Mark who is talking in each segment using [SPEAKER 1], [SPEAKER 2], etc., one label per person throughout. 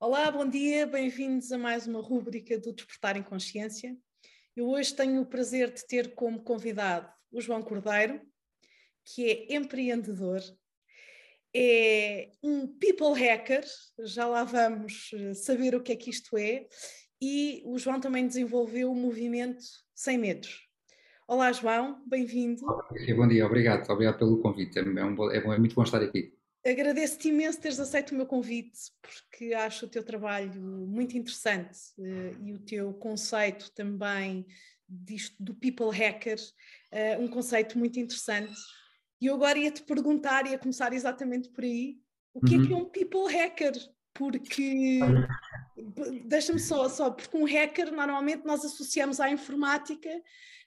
[SPEAKER 1] Olá, bom dia, bem-vindos a mais uma rúbrica do Despertar em Consciência. Eu hoje tenho o prazer de ter como convidado o João Cordeiro, que é empreendedor, é um people hacker, já lá vamos eh, saber o que é que isto é, e o João também desenvolveu o movimento Sem Medos. Olá, João, bem-vindo.
[SPEAKER 2] Bom dia, obrigado, obrigado pelo convite, é, um bom, é, é muito bom estar aqui.
[SPEAKER 1] Agradeço-te imenso teres aceito o meu convite, porque acho o teu trabalho muito interessante uh, e o teu conceito também disto do people hacker, uh, um conceito muito interessante. E eu agora ia te perguntar, ia começar exatamente por aí, o que uhum. é que é uhum. um people hacker? Porque deixa-me só, só, porque um hacker normalmente nós associamos à informática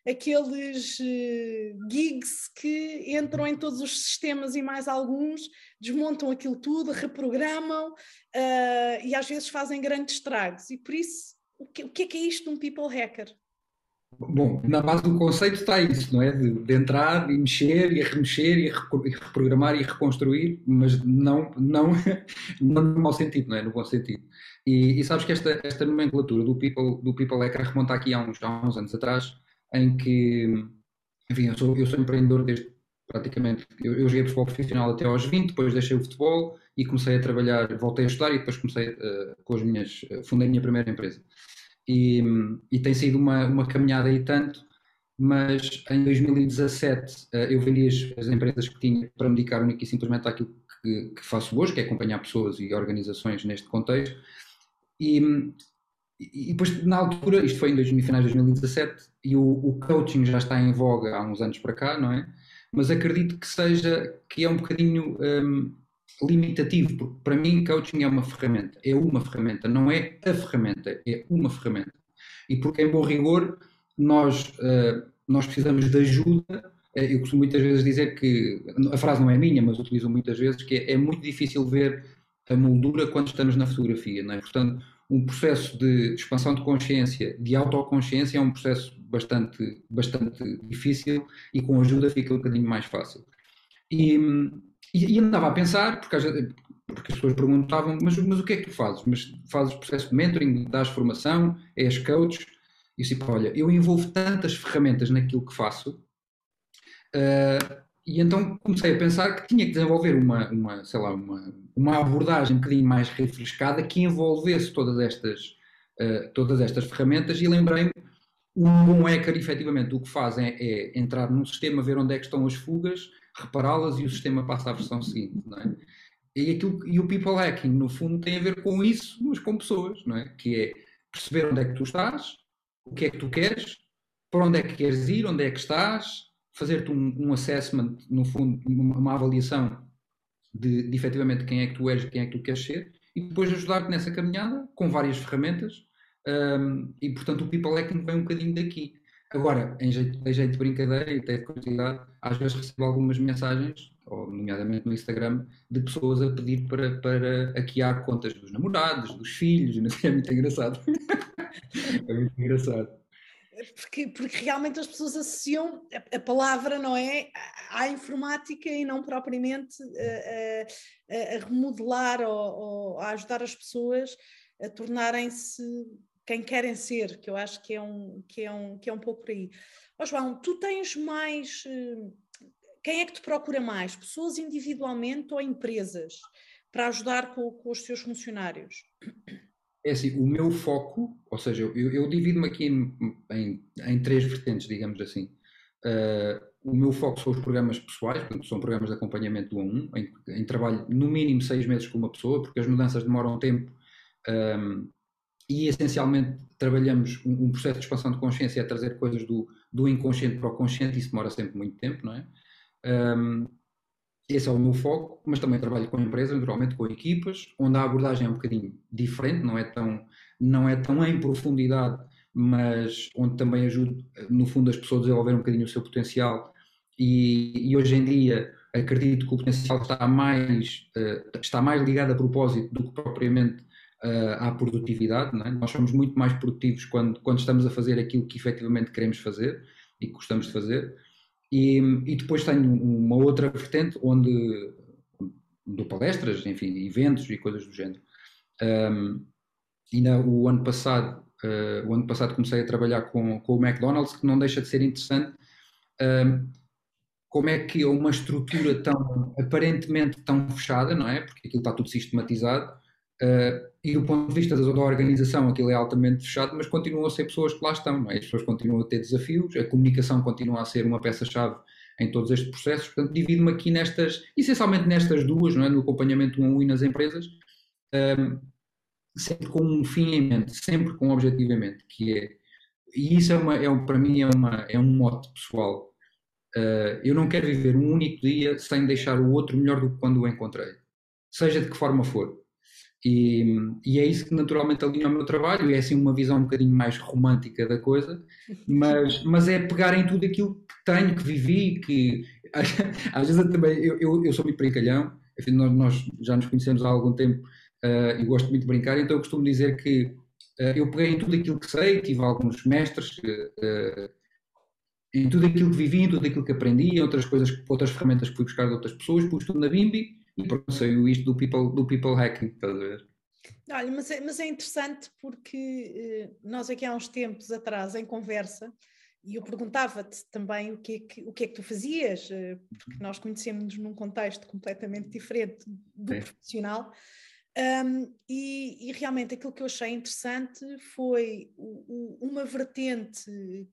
[SPEAKER 1] aqueles uh, gigs que entram em todos os sistemas e mais alguns, desmontam aquilo tudo, reprogramam uh, e às vezes fazem grandes estragos. E por isso, o que, o que é que é isto de um people hacker?
[SPEAKER 2] Bom, na base do conceito está isso, não é? De, de entrar e mexer e remexer e, reprogramar e reconstruir, mas não, não, não no mau sentido, não é? No bom sentido. E, e sabes que esta, esta nomenclatura do People, do people Hacker remonta aqui há uns, há uns anos atrás, em que, enfim, eu sou, eu sou empreendedor desde praticamente, eu, eu joguei futebol profissional até aos 20, depois deixei o futebol e comecei a trabalhar, voltei a estudar e depois comecei uh, com as minhas, uh, fundei a minha primeira empresa. E, e tem sido uma, uma caminhada aí tanto, mas em 2017 uh, eh, eu vendi as, as, empresas que tinha para me dedicar única e simplesmente àquilo que, que faço hoje, que é acompanhar pessoas e organizações neste contexto. E, e depois, na altura, isto foi em 2000, finais de 2017, e o, o, coaching já está em voga há uns anos para cá, não é? Mas acredito que seja, que é um bocadinho um, limitativo, porque para mim coaching é uma ferramenta, é uma ferramenta, não é a ferramenta, é uma ferramenta. E porque, em bom rigor, nós, uh, nós precisamos de ajuda. Eh, eu costumo muitas vezes dizer que, a frase não é minha, mas utilizo muitas vezes, que é, é muito difícil ver a moldura quando estamos na fotografia, não é? Portanto, um processo de expansão de consciência, de autoconsciência, é um processo bastante, bastante difícil e com ajuda fica um bocadinho mais fácil. E, e, andava a pensar, porque, porque as pessoas perguntavam, mas, mas o que é que tu fazes? Mas fazes processo de mentoring, dás formação, és coach? E disse, olha, eu envolvo tantas ferramentas naquilo que faço, uh, e então comecei a pensar que tinha que desenvolver uma, uma sei lá, uma, uma abordagem um bocadinho mais refrescada que envolvesse todas estas, uh, todas estas ferramentas e lembrei-me um bom hacker, efetivamente, o que faz é, é, entrar num sistema, ver onde é que estão as fugas, repará-las e o sistema passa à versão seguinte, não é? E, aquilo, e o people hacking, no fundo, tem a ver com isso, mas com pessoas, não é? Que é perceber onde é que tu estás, o que é que tu queres, para onde é que queres ir, onde é que estás, fazer-te um, um, assessment, no fundo, uma avaliação de, de efetivamente quem é que tu és, quem é que tu queres ser, e depois ajudar-te nessa caminhada com várias ferramentas. Um, e portanto o people hacking vem um bocadinho daqui. Agora, em jeito, em jeito de brincadeira e até de curiosidade, às vezes recebo algumas mensagens, ou nomeadamente no Instagram, de pessoas a pedir para, para hackear contas dos namorados, dos filhos, não é muito engraçado. é muito engraçado
[SPEAKER 1] porque, porque realmente as pessoas associam a, a palavra, não é, à informática e não propriamente a, a, a remodelar ou, ou, a ajudar as pessoas a tornarem-se quem querem ser, que eu acho que é um, que é um, que é um pouco por aí. Oh, João, tu tens mais. Eh, quem é que te procura mais? Pessoas individualmente ou empresas? Para ajudar com, com os seus funcionários?
[SPEAKER 2] É assim, o meu foco, ou seja, eu, eu divido-me aqui em, em, em, três vertentes, digamos assim. Uh, o meu foco são os programas pessoais, portanto, são programas de acompanhamento do 1 1, em, em trabalho no mínimo seis meses com uma pessoa, porque as mudanças demoram tempo um, e essencialmente trabalhamos um, um, processo de expansão de consciência a trazer coisas do, do inconsciente para o consciente, isso demora sempre muito tempo, não é? Um, esse é o meu foco, mas também trabalho com empresas, naturalmente com equipas, onde a abordagem é um bocadinho diferente, não é tão, não é tão em profundidade, mas onde também ajudo, no fundo, as pessoas a desenvolver um bocadinho o seu potencial. E, e hoje em dia acredito que o potencial está mais, uh, está mais ligado a propósito do que propriamente uh, à produtividade. É? Nós somos muito mais produtivos quando, quando estamos a fazer aquilo que efetivamente queremos fazer e que gostamos de fazer. E, e depois tenho uma outra vertente onde dou palestras, enfim, eventos e coisas do género. Um, ainda o ano passado, uh, o ano passado comecei a trabalhar com, com o McDonald's, que não deixa de ser interessante. Um, como é que uma estrutura tão aparentemente tão fechada, não é? Porque aquilo está tudo sistematizado, uh, e do ponto de vista da, organização, aquilo é altamente fechado, mas continuam a ser pessoas que lá estão, é? As pessoas continuam a ter desafios, a comunicação continua a ser uma peça-chave em todos estes processos, portanto, divido-me aqui nestas, essencialmente nestas duas, é? No acompanhamento um a um e nas empresas, um, sempre com um fim em mente, sempre com um objetivo em mente, que é, e isso é, uma, é para mim é, uma, é um mote pessoal, Uh, eu não quero viver um único dia sem deixar o outro melhor do que quando o encontrei, seja de que forma for. E, e, é isso que naturalmente alinha o meu trabalho, e é assim uma visão um bocadinho mais romântica da coisa, mas, mas é pegar em tudo aquilo que tenho, que vivi, que às vezes eu também, eu, eu, eu, sou muito brincalhão, enfim, nós, nós, já nos conhecemos há algum tempo uh, e gosto muito de brincar, então eu costumo dizer que uh, eu peguei em tudo aquilo que sei, tive alguns mestres, uh, em tudo aquilo que vivi, em tudo aquilo que aprendi, em outras coisas, outras ferramentas que fui buscar de outras pessoas, pus tudo na Bimbi e pronto, saiu isto do people, do people hacking, estás a ver?
[SPEAKER 1] Olha, mas é, mas é interessante porque eh, nós aqui há uns tempos atrás, em conversa, e eu perguntava-te também o que, é que, o que é que tu fazias, eh, porque nós conhecemos-nos num contexto completamente diferente do Sim. profissional, um, e, e, realmente aquilo que eu achei interessante foi o, o, uma vertente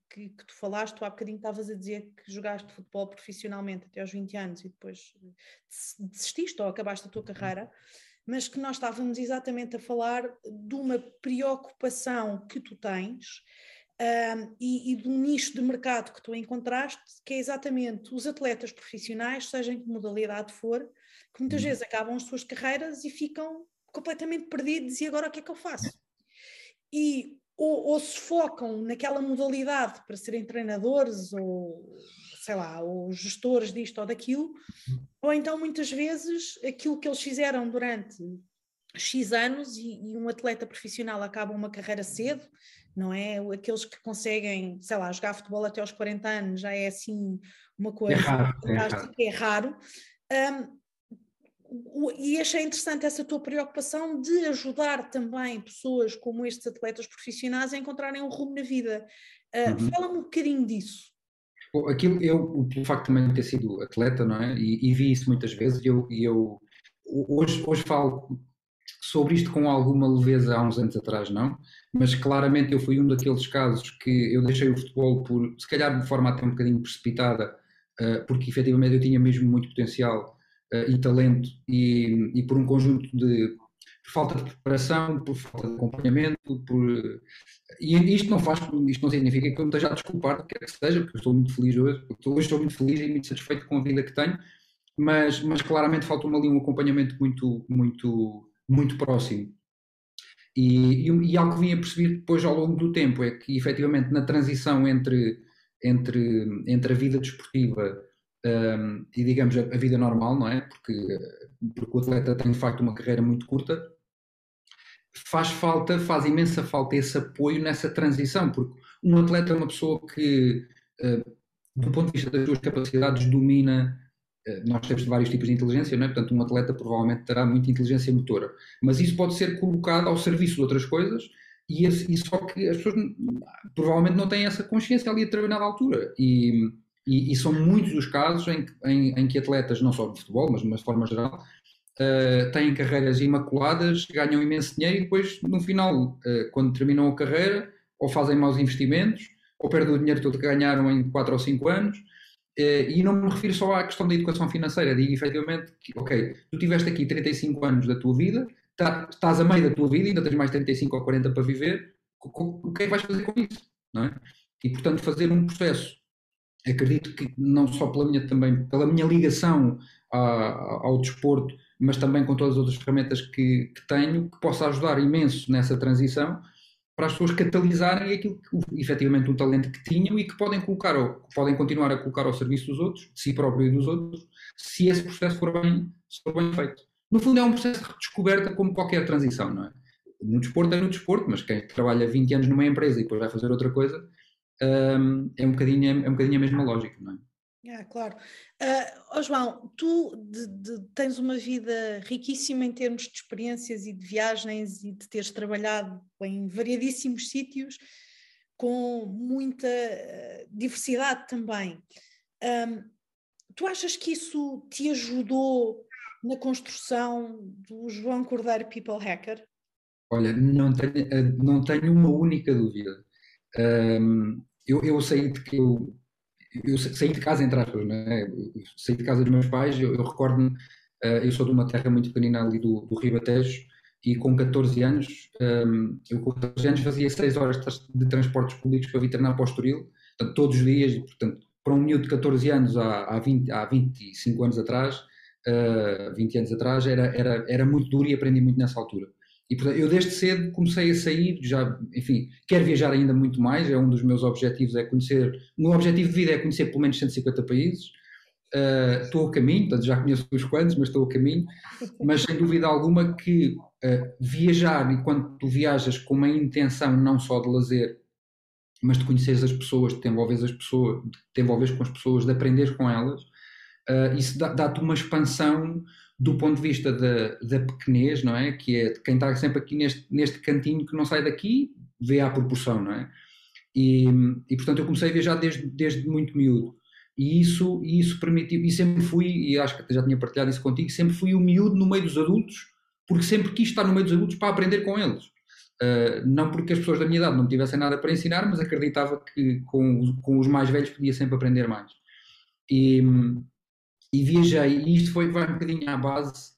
[SPEAKER 1] que, que, tu falaste, tu há bocadinho estavas a dizer que jogaste futebol profissionalmente até aos 20 anos e depois desististe ou acabaste a tua carreira, mas que nós estávamos exatamente a falar de uma preocupação que tu tens um, e, e um nicho de mercado que tu encontraste, que é exatamente os atletas profissionais, seja em que modalidade for, que muitas uhum. vezes acabam as suas carreiras e ficam completamente perdidos e agora o que é que eu faço? E ou, ou, se focam naquela modalidade para serem treinadores ou sei lá, ou gestores disto ou daquilo, ou então muitas vezes aquilo que eles fizeram durante X anos e, e, um atleta profissional acaba uma carreira cedo, não é? Aqueles que conseguem, sei lá, jogar futebol até aos 40 anos já é assim uma coisa é raro. É raro. É raro. Um, e achei interessante essa tua preocupação de ajudar também pessoas como estes atletas profissionais a encontrarem um rumo na vida. Uh, uhum. Fala-me um bocadinho disso.
[SPEAKER 2] Aquilo, eu, o facto também de ter sido atleta, não é? E, e vi isso muitas vezes, e eu, eu hoje, hoje falo sobre isto com alguma leveza há uns anos atrás, não, mas claramente eu fui um daqueles casos que eu deixei o futebol por, se calhar de forma até um bocadinho precipitada, uh, porque efetivamente eu tinha mesmo muito potencial e talento e, e, por um conjunto de por falta de preparação, por falta de acompanhamento, por e isto não faz, isto não significa que eu me esteja a desculpar, quer que seja, porque eu estou muito feliz hoje, hoje estou muito feliz e muito satisfeito com a vida que tenho, mas, mas claramente falta-me ali um acompanhamento muito, muito, muito próximo. E, e, e, algo que vim a perceber depois ao longo do tempo é que efetivamente na transição entre, entre, entre a vida desportiva um, e digamos a, a, vida normal, não é? Porque, porque o atleta tem de facto uma carreira muito curta, faz falta, faz imensa falta esse apoio nessa transição, porque um atleta é uma pessoa que, uh, do ponto de vista das suas capacidades, domina. Uh, nós temos vários tipos de inteligência, não é? Portanto, um atleta provavelmente terá muita inteligência motora, mas isso pode ser colocado ao serviço de outras coisas e, esse, e só que as pessoas provavelmente não têm essa consciência ali a determinada altura. E, e, e, são muitos os casos em, em, em, que atletas, não só de futebol, mas de uma forma geral, uh, têm carreiras imaculadas, ganham imenso dinheiro e depois, no final, uh, quando terminam a carreira, ou fazem maus investimentos, ou perdem o dinheiro todo que ganharam em 4 ou 5 anos. Uh, e não me refiro só à questão da educação financeira, digo efetivamente que, ok, tu tiveste aqui 35 anos da tua vida, tá, estás a meio da tua vida, ainda tens mais 35 ou 40 para viver, o que é que vais fazer com isso? Não é? E, portanto, fazer um processo acredito que não só pela minha também pela minha ligação a, ao desporto, mas também com todas as outras ferramentas que, que, tenho, que possa ajudar imenso nessa transição para as pessoas catalisarem aquilo que efetivamente um talento que tinham e que podem colocar ou podem continuar a colocar ao serviço dos outros, de si próprio e dos outros, se esse processo for bem, for bem feito. No fundo é um processo de descoberta como qualquer transição, não é? No desporto é no desporto, mas quem trabalha 20 anos numa empresa e depois vai fazer outra coisa, um, é, um bocadinho, é um bocadinho a mesma lógica, não é?
[SPEAKER 1] Ah, claro. Uh, oh João, tu de, de, tens uma vida riquíssima em termos de experiências e de viagens e de teres trabalhado em variadíssimos sítios, com muita uh, diversidade também. Um, tu achas que isso te ajudou na construção do João Cordeiro People Hacker?
[SPEAKER 2] Olha, não tenho, eh, não tenho uma única dúvida. Um, eu, eu saí de que eu eu saí de casa, entre aspas, né? saí de casa dos meus pais, eu, eu recordo-me, uh, eu sou de uma terra muito pequenina ali do, do Ribatejo, e com 14 anos, um, ehm, eu com 14 anos fazia 6 horas de transportes públicos para vir treinar para o Estoril, portanto, todos os dias, portanto, para um miúdo de 14 anos há, há, 20, há 25 anos atrás, uh, eh, 20 anos atrás, era, era, era muito duro e aprendi muito nessa altura. E portanto, eu desde cedo comecei a sair, já, enfim, quero viajar ainda muito mais, é um dos meus objetivos, é conhecer, o meu objetivo de vida é conhecer pelo menos 150 países, uh, estou a caminho, portanto já conheço uns quantos, mas estou a caminho, mas sem dúvida alguma que uh, viajar, e quando tu viajas com uma intenção não só de lazer, mas de conhecer as pessoas, de te envolveres, as pessoas, de te envolveres com as pessoas, de aprender com elas, uh, isso dá-te uma expansão do ponto de vista da, da pequenez, não é? Que é quem está sempre aqui neste, neste cantinho que não sai daqui, vê à proporção, não é? E, e portanto eu comecei a viajar desde, desde muito miúdo. E isso, e isso permitiu, e sempre fui, e acho que já tinha partilhado isso contigo, sempre fui o miúdo no meio dos adultos, porque sempre quis estar no meio dos adultos para aprender com eles. Uh, não porque as pessoas da minha idade não tivessem nada para ensinar, mas acreditava que com, com os mais velhos podia sempre aprender mais. E, e viajei, e isto foi, vai um bocadinho à base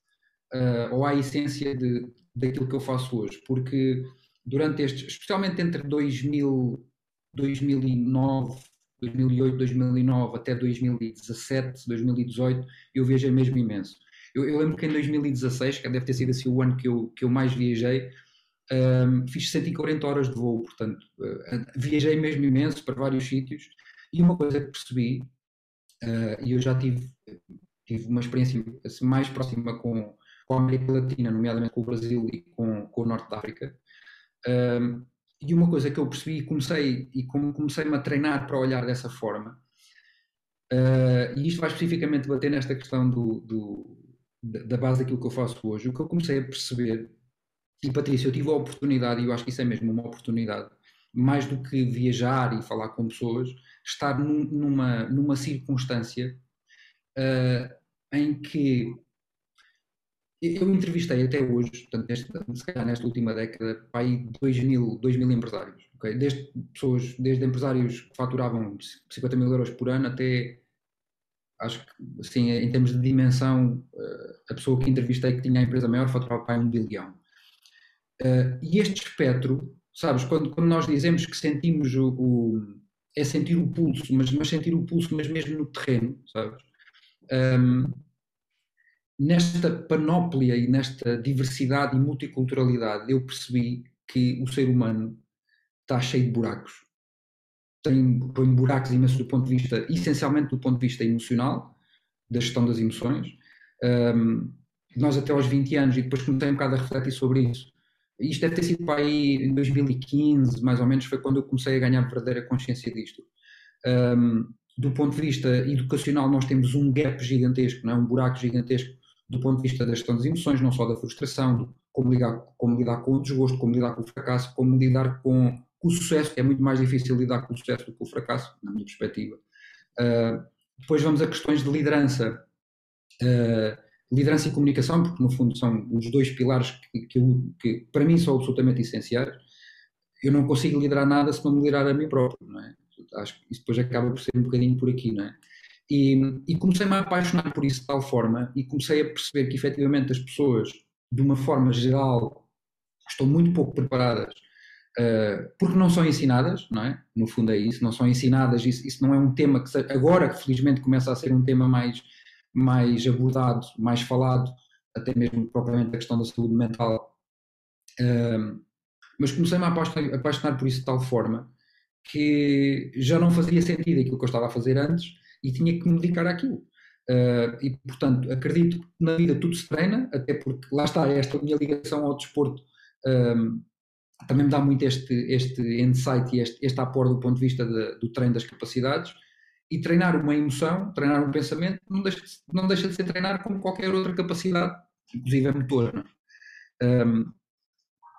[SPEAKER 2] uh, ou à essência de, daquilo que eu faço hoje, porque durante estes, especialmente entre 2000, 2009, 2008, 2009 até 2017, 2018, eu viajei mesmo imenso. Eu, eu, lembro que em 2016, que deve ter sido assim o ano que eu, que eu mais viajei, um, fiz 140 horas de voo, portanto, uh, viajei mesmo imenso para vários sítios. E uma coisa que percebi Uh, e eu já tive, tive uma experiência assim, mais próxima com, com a América Latina, nomeadamente com o Brasil e com, com o Norte da África. Uh, e uma coisa que eu percebi e comecei, e como comecei-me a treinar para olhar dessa forma, uh, e isto vai especificamente bater nesta questão do, do, da base daquilo que eu faço hoje, o que eu comecei a perceber, e Patrícia, eu tive a oportunidade, e eu acho que isso é mesmo uma oportunidade, mais do que viajar e falar com pessoas, estar num, numa, numa circunstância uh, em que eu entrevistei até hoje, portanto, neste, se calhar nesta última década, aí 2 mil, 2 mil empresários, okay? desde, pessoas, desde empresários que faturavam 50 mil euros por ano até, acho que, assim, em termos de dimensão, uh, a pessoa que entrevistei que tinha a empresa maior faturava para um bilhão. Uh, e este espectro, sabes, quando, quando nós dizemos que sentimos o, o é sentir o pulso, mas, mas sentir o pulso, mas mesmo no terreno, sabes? Um, nesta panóplia e nesta diversidade e multiculturalidade, eu percebi que o ser humano está cheio de buracos. Tem, tem buracos imensos do ponto de vista, essencialmente do ponto de vista emocional, da gestão das emoções. Um, nós até aos 20 anos, e depois comecei um bocado a refletir sobre isso, isto deve ter sido para aí em 2015, mais ou menos, foi quando eu comecei a ganhar verdadeira consciência disto. Um, do ponto de vista educacional, nós temos um gap gigantesco, não é? um buraco gigantesco do ponto de vista da gestão das emoções, não só da frustração, como lidar, como lidar com o desgosto, como lidar com o fracasso, como lidar com, com o sucesso, que é muito mais difícil lidar com o sucesso do que com o fracasso, na minha perspectiva. Uh, depois vamos a questões de liderança. Uh, liderança e comunicação, porque no fundo são os dois pilares que, que, que, para mim são absolutamente essenciais. Eu não consigo liderar nada se não me liderar a mim próprio, não é? Acho que isso depois acaba por ser um bocadinho por aqui, não é? E, e comecei-me a apaixonar por isso de tal forma e comecei a perceber que efetivamente as pessoas, de uma forma geral, estão muito pouco preparadas Uh, porque não são ensinadas, não é? No fundo é isso, não são ensinadas, isso, isso não é um tema que agora que felizmente começa a ser um tema mais mais abordado, mais falado, até mesmo propriamente a questão da saúde mental. Um, mas comecei-me a apaixonar, apaixonar, por isso de tal forma que já não fazia sentido aquilo que eu estava a fazer antes e tinha que me dedicar àquilo. Uh, e, portanto, acredito que na vida tudo se treina, até porque lá está, esta minha ligação ao desporto um, também me dá muito este, este insight e este, este apoio do ponto de vista de, do treino das capacidades e treinar uma emoção, treinar um pensamento, não deixa, não deixa de ser treinar como qualquer outra capacidade, inclusive a. Um,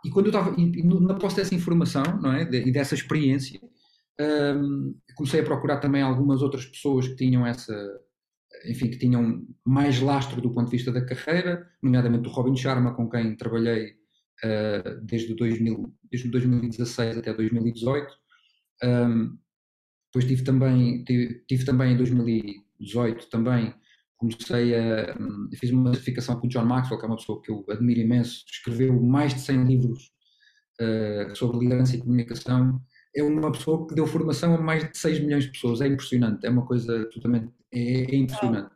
[SPEAKER 2] e quando eu estava, na posse dessa informação não é, e dessa experiência, um, comecei a procurar também algumas outras pessoas que tinham essa, enfim, que tinham mais lastro do ponto de vista da carreira, nomeadamente o Robin Sharma, com quem trabalhei uh, desde, 2000, desde 2016 até 2018. Um, depois tive também, tive, tive, também em 2018 também comecei a fiz uma certificação com o John Maxwell, que é uma pessoa que eu admiro imenso, escreveu mais de 100 livros uh, sobre liderança e comunicação. É uma pessoa que deu formação a mais de 6 milhões de pessoas, é impressionante, é uma coisa totalmente é, é impressionante.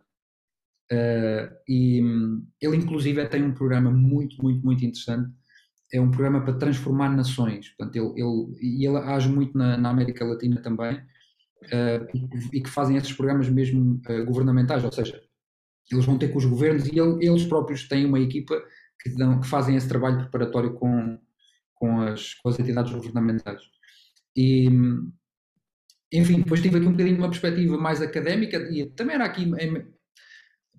[SPEAKER 2] Uh, e um, ele, inclusive, tem um programa muito, muito, muito interessante. É um programa para transformar nações. Portanto, ele, ele, e ele age muito na, na América Latina também. Uh, e, que fazem esses programas mesmo uh, governamentais, ou seja, eles vão ter com os governos e ele, eles próprios têm uma equipa que, dão, que fazem esse trabalho preparatório com, com, as, com as entidades governamentais. E, enfim, depois tive aqui um bocadinho uma perspectiva mais académica e também era aqui,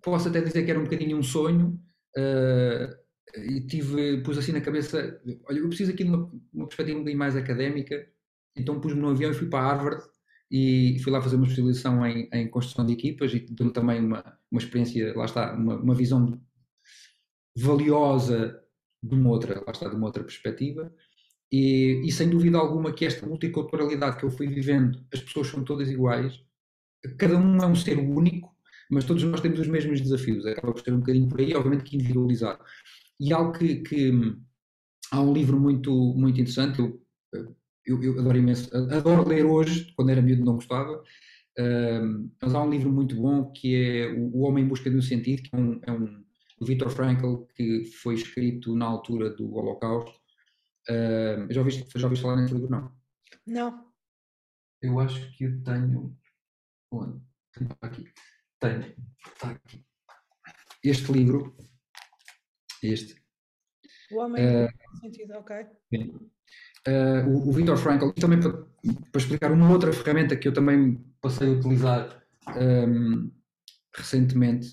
[SPEAKER 2] posso até dizer que era um bocadinho um sonho, uh, e tive, pus assim na cabeça, olha, eu preciso aqui de uma, uma perspectiva um bocadinho mais académica, então pus-me no avião e fui para Harvard e fui lá fazer uma especialização em, em construção de equipas e deu também uma, uma experiência, lá está, uma, uma visão valiosa de uma outra, lá está, de uma outra perspectiva. E, e, sem dúvida alguma que esta multiculturalidade que eu fui vivendo, as pessoas são todas iguais, cada um é um ser único, mas todos nós temos os mesmos desafios, acaba por ser um bocadinho por aí, obviamente que individualizado. E algo que, que há um livro muito, muito interessante, eu, eu, eu, adoro imenso, adoro ler hoje, quando era miúdo não gostava, mas há um livro muito bom que é O Homem em Busca de um Sentido, que é um, é um do Viktor Frankl, que foi escrito na altura do Holocausto, já, ouviste, já ouviste falar nesse livro? Não.
[SPEAKER 1] Não.
[SPEAKER 2] Eu acho que eu tenho. Onde? Tenho aqui. Tenho. Está aqui. Este livro. Este.
[SPEAKER 1] O homem uh, sentido, ok.
[SPEAKER 2] Uh, o, o Viktor Frankl, também para, para, explicar uma outra ferramenta que eu também passei a utilizar um, recentemente,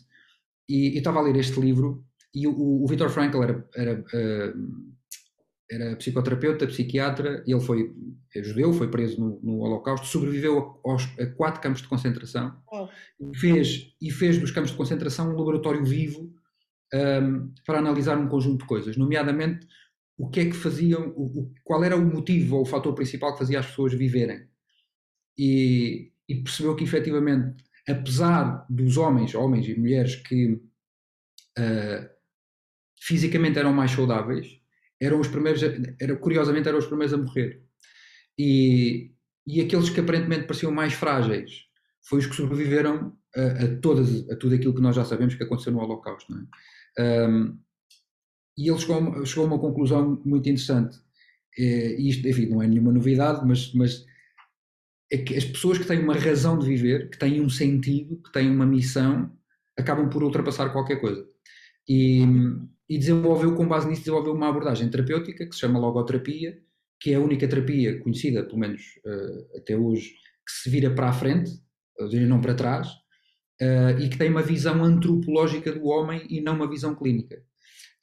[SPEAKER 2] e estava a ler este livro, e o, o Viktor Frankl era, era uh, era psicoterapeuta, psiquiatra, ele foi é judeu, foi preso no, no Holocausto, sobreviveu a, aos, a, quatro campos de concentração oh. e, fez, e fez dos campos de concentração um laboratório vivo um, para analisar um conjunto de coisas, nomeadamente o que é que faziam, o, qual era o motivo ou o fator principal que fazia as pessoas viverem. E, e percebeu que efetivamente, apesar dos homens, homens e mulheres que uh, fisicamente eram mais saudáveis, eram os primeiros, era, curiosamente eram os primeiros a morrer. E, e aqueles que aparentemente pareciam mais frágeis foi os que sobreviveram a, a, todas, a tudo aquilo que nós já sabemos que aconteceu no Holocausto. É? Um, e ele chegou, chegou a uma conclusão muito interessante. E isto, enfim, não é nenhuma novidade, mas, mas é que as pessoas que têm uma razão de viver, que têm um sentido, que têm uma missão, acabam por ultrapassar qualquer coisa. E, e desenvolveu, com base nisso, desenvolveu uma abordagem terapêutica que se chama logoterapia, que é a única terapia conhecida, pelo menos uh, até hoje, que se vira para a frente, ou seja, não para trás, uh, e que tem uma visão antropológica do homem e não uma visão clínica.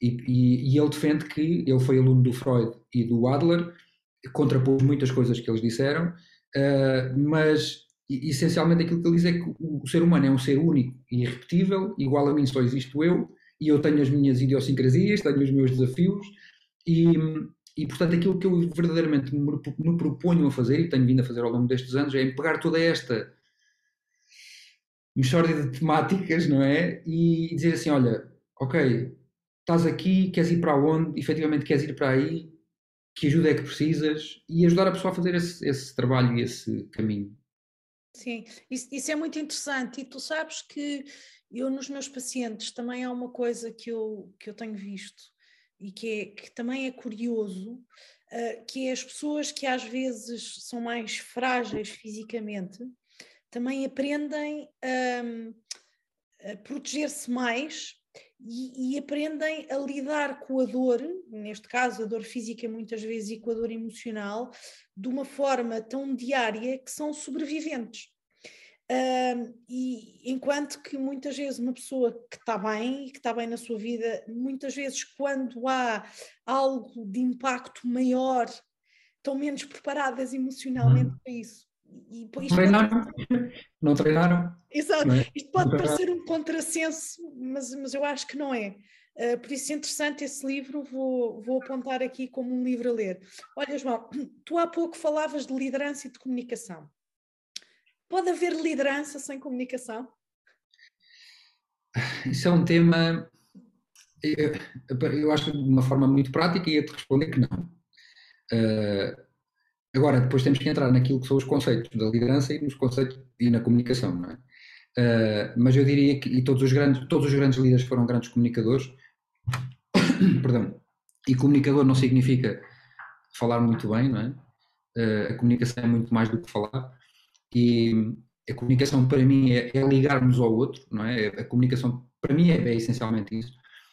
[SPEAKER 2] E, e, e, ele defende que ele foi aluno do Freud e do Adler, contrapôs muitas coisas que eles disseram, uh, mas essencialmente aquilo que ele diz é que o ser humano é um ser único e irrepetível, igual a mim só existo eu, e eu tenho as minhas idiosincrasias, tenho os meus desafios e, e portanto aquilo que eu verdadeiramente me, proponho a fazer e tenho vindo a fazer ao longo destes anos é pegar toda esta mistória de temáticas, não é? E dizer assim, olha, ok, estás aqui, queres ir para onde? Efetivamente queres ir para aí? Que ajuda é que precisas? E ajudar a pessoa a fazer esse, esse trabalho e esse caminho.
[SPEAKER 1] Sim, isso, isso, é muito interessante e tu sabes que eu nos meus pacientes também há uma coisa que eu, que eu tenho visto e que, é, que também é curioso, uh, que é as pessoas que às vezes são mais frágeis fisicamente, também aprendem a proteger-se mais e, e, aprendem a lidar com a dor, neste caso a dor física muitas vezes e com a dor emocional, de uma forma tão diária que são sobreviventes. Uh, e enquanto que muitas vezes uma pessoa que está bem e que está bem na sua vida, muitas vezes quando há algo de impacto maior, estão menos preparadas emocionalmente uhum. para isso.
[SPEAKER 2] E, e treinaram, pode... não treinaram.
[SPEAKER 1] Exato, não é? isto pode parecer um contrassenso, mas, mas eu acho que não é. Uh, por isso é interessante esse livro, vou, vou apontar aqui como um livro a ler. Olha, João, tu há pouco falavas de liderança e de comunicação. Pode haver liderança sem comunicação?
[SPEAKER 2] Isso é um tema, eu, eu acho de uma forma muito prática e ia-te responder que não. Uh, agora, depois temos que entrar naquilo que são os conceitos da liderança e nos conceitos e na comunicação, não é? Uh, mas eu diria que e todos os grandes todos os grandes líderes foram grandes comunicadores. Perdão. E comunicador não significa falar muito bem não é? Uh, a comunicação é muito mais do que falar. E a comunicação para mim é, é ligarmos ao outro, não é? A comunicação para mim é, é essencialmente isso,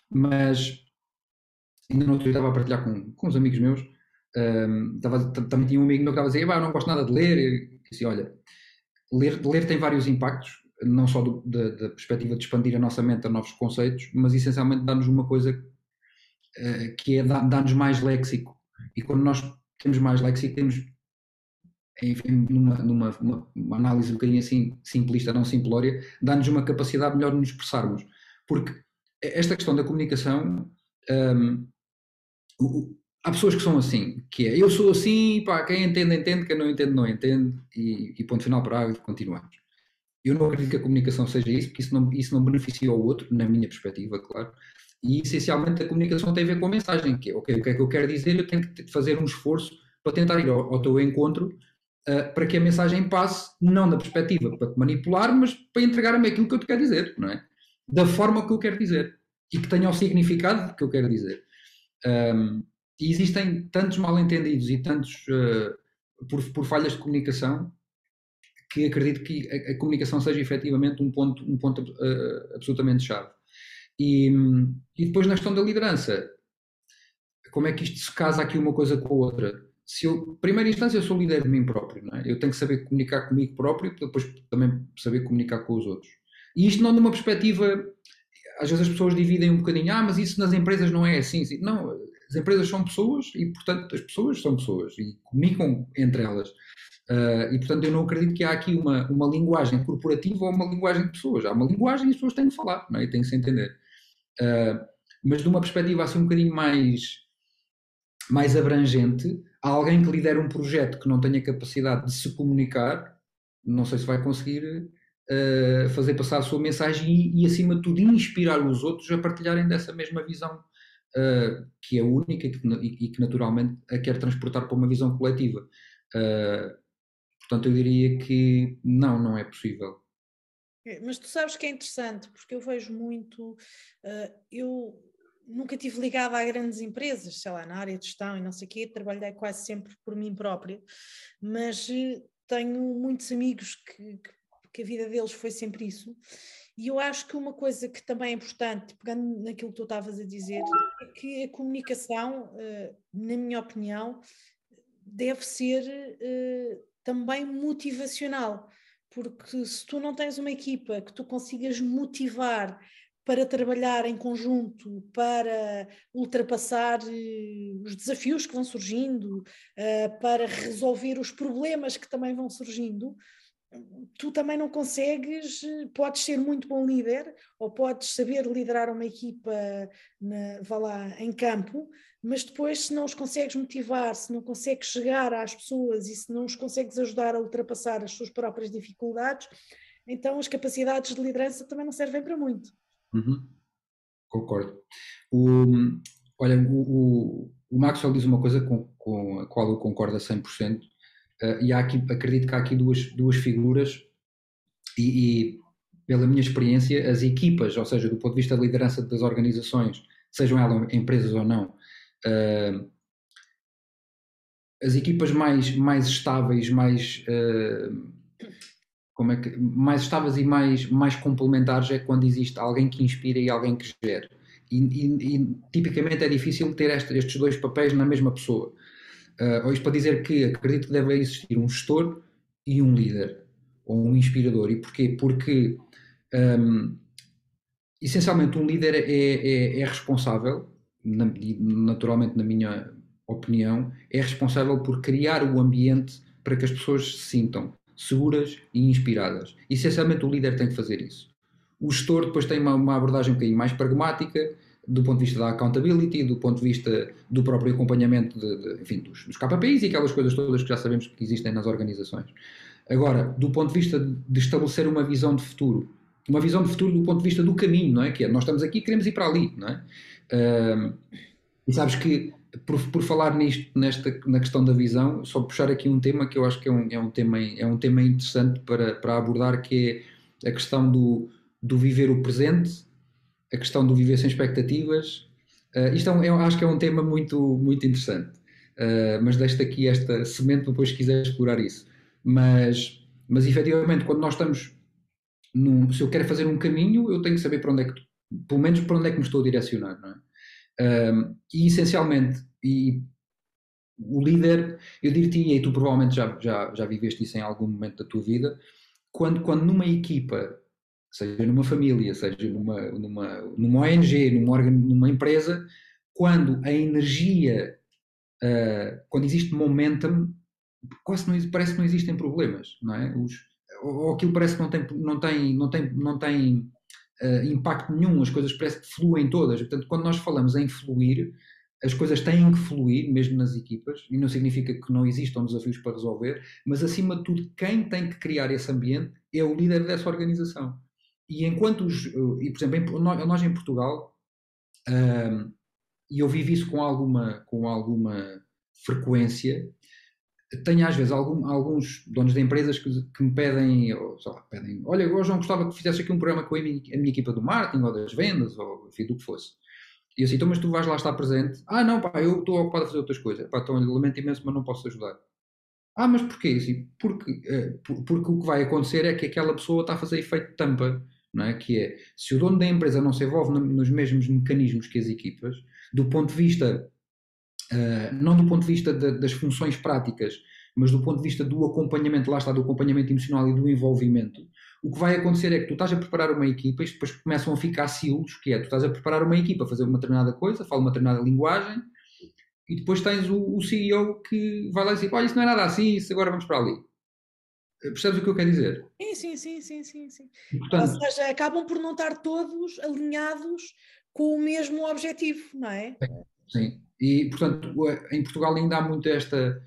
[SPEAKER 2] mas ainda não estava a partilhar com, com uns amigos meus, também tinha um amigo meu que estava a dizer, eu não gosto nada de ler, e disse, olha, ler, ler tem vários impactos, não só do, da, da, perspectiva de expandir a nossa mente a novos conceitos, mas essencialmente dá-nos uma coisa uh, que é dá-nos mais léxico, e quando nós temos mais léxico, temos enfim, numa, numa uma, uma, análise um bocadinho assim simplista, não simplória, dá-nos uma capacidade melhor de nos expressarmos. Porque esta questão da comunicação, um, há pessoas que são assim, que é eu sou assim, pá, quem entende, entende, quem não entende, não entende, e, e ponto final para e continuamos. Eu não acredito que a comunicação seja isso, porque isso não, isso não beneficia o outro, na minha perspectiva, claro. E essencialmente a comunicação tem a ver com a mensagem, que é, ok, o que é que eu quero dizer, eu tenho que fazer um esforço para tentar ir ao, ao teu encontro uh, para que a mensagem passe, não da perspectiva para te manipular, mas para entregar-me aquilo que eu te quero dizer, não é? Da forma que eu quero dizer e que tenha o significado que eu quero dizer. Um, e existem tantos mal-entendidos e tantos uh, por, por, falhas de comunicação que acredito que a, a comunicação seja efetivamente um ponto, um ponto uh, absolutamente chave. E, e depois na questão da liderança, como é que isto se casa aqui uma coisa com a outra? se eu, primeira instância, eu sou líder de mim próprio, não é? Eu tenho que saber comunicar comigo próprio, depois também saber comunicar com os outros. E isto não de uma perspectiva, às vezes as pessoas dividem um bocadinho, ah, mas isso nas empresas não é assim. Não, as empresas são pessoas e, portanto, as pessoas são pessoas e comunicam entre elas. Uh, e, portanto, eu não acredito que há aqui uma, uma linguagem corporativa ou uma linguagem de pessoas. Há uma linguagem e as pessoas têm de falar, não é? E têm de se entender. Uh, mas de uma perspectiva assim um bocadinho mais, mais abrangente, há alguém que lidera um projeto que não tenha capacidade de se comunicar, não sei se vai conseguir uh, fazer passar a sua mensagem e, e, acima de tudo, inspirar os outros a partilharem dessa mesma visão, uh, que é única e que, e, que, naturalmente a quer transportar para uma visão coletiva. Uh, portanto, eu diria que não, não é possível.
[SPEAKER 1] É, mas tu sabes que é interessante, porque eu vejo muito, eu nunca tive ligada a grandes empresas, sei lá, na área de gestão e não sei o quê, trabalhei quase sempre por mim própria, mas eh, tenho muitos amigos que, que, a vida deles foi sempre isso. E eu acho que uma coisa que também é importante, pegando naquilo que tu estavas a dizer, é que a comunicação, eh, na minha opinião, deve ser eh, também motivacional, porque se tu não tens uma equipa que tu consigas motivar para trabalhar em conjunto, para ultrapassar eh, os desafios que vão surgindo, para resolver os problemas que também vão surgindo, tu também não consegues, podes ser muito bom líder ou podes saber liderar uma equipa na, vá lá, em campo, mas depois se não os consegues motivar, se não consegues chegar às pessoas e se não os consegues ajudar a ultrapassar as suas próprias dificuldades, então as capacidades de liderança também não servem para muito.
[SPEAKER 2] Uhum. Concordo. O, olha, o, o, o, Maxwell diz uma coisa com, com a qual eu concordo a 100%, uh, e há aqui, acredito que há aqui duas, duas figuras, e, e, pela minha experiência, as equipas, ou seja, do ponto de vista da liderança das organizações, sejam elas empresas ou não, uh, as equipas mais, mais estáveis, mais. Uh, como é que, mais estáveis e mais, mais complementares é quando existe alguém que inspira e alguém que gera. E, e, e tipicamente é difícil ter este, estes dois papéis na mesma pessoa. Uh, isto para dizer que acredito que deve existir um gestor e um líder. ou um inspirador. E porquê? Porque um, essencialmente um líder é, é, é responsável, na, naturalmente na minha opinião, é responsável por criar o ambiente para que as pessoas se sintam seguras e inspiradas. Essencialmente o líder tem que fazer isso. O gestor depois tem uma, uma abordagem um bocadinho mais pragmática, do ponto de vista da accountability, do ponto de vista do próprio acompanhamento de, de, enfim, dos, dos KPIs e aquelas coisas todas que já sabemos que existem nas organizações. Agora, do ponto de vista de estabelecer uma visão de futuro, uma visão de futuro do ponto de vista do caminho, não é? Que é, nós estamos aqui e queremos ir para ali, não é? Uh, e sabes que, por, por falar nisto, nesta, na questão da visão, só puxar aqui um tema que eu acho que é um, é um, tema, é um tema interessante para, para abordar, que é a questão do, do viver o presente, a questão do viver sem expectativas. Uh, isto é um, eu acho que é um tema muito, muito interessante. Uh, mas deixo-te aqui esta semente depois se quiser explorar isso. Mas, mas efetivamente, quando nós estamos num, se eu quero fazer um caminho, eu tenho que saber para onde é que, pelo menos para onde é que me estou a direcionar, não é? Um, e essencialmente, e o líder, eu diria, e tu provavelmente já, já, já viveste isso em algum momento da tua vida, quando, quando numa equipa, seja numa família, seja numa, numa, numa ONG, numa, numa empresa, quando a energia, uh, quando existe momentum, quase não, parece que não existem problemas, não é? Os, ou aquilo parece que não tem, não tem, não tem, não tem uh, impacto nenhum, as coisas parece que fluem todas. Portanto, quando nós falamos em fluir, as coisas têm que fluir, mesmo nas equipas, e não significa que não existam desafios para resolver, mas acima de tudo, quem tem que criar esse ambiente é o líder dessa organização. E enquanto os. Eh, e, por exemplo, nós em Portugal, uh, e eu vivo isso com alguma, com alguma frequência, tenho às vezes algum, alguns donos de empresas que, que me pedem, ou, sei lá, pedem, olha, eu João gostava que fizesse aqui um programa com a minha, a minha, equipa do marketing ou das vendas, ou enfim, do que fosse. E eu assim, então, mas tu vais lá estar presente? Ah, não, pá, eu estou ocupado a fazer outras coisas. Pá, então, lamento imenso, mas não posso ajudar. Ah, mas porquê? Assim, porque, uh, porque o que vai acontecer é que aquela pessoa está a fazer efeito tampa, não é? Que é, se o dono da empresa não se envolve no, nos mesmos mecanismos que as equipas, do ponto de vista Uh, não do ponto de vista de, das funções práticas, mas do ponto de vista do acompanhamento, lá está, do acompanhamento emocional e do envolvimento, o que vai acontecer é que tu estás a preparar uma equipa e depois começam a ficar silos, que é, tu estás a preparar uma equipa a fazer uma determinada coisa, fala uma determinada linguagem, e depois tens o, o CEO que vai lá e diz, olha, isso não é nada assim, isso agora vamos para ali. Percebes o que eu quero dizer?
[SPEAKER 1] Sim, sim, sim, sim, sim. sim. Portanto, Ou seja, acabam por não estar todos alinhados com o mesmo objetivo, não é?
[SPEAKER 2] Sim. E, portanto, em Portugal ainda há muito esta.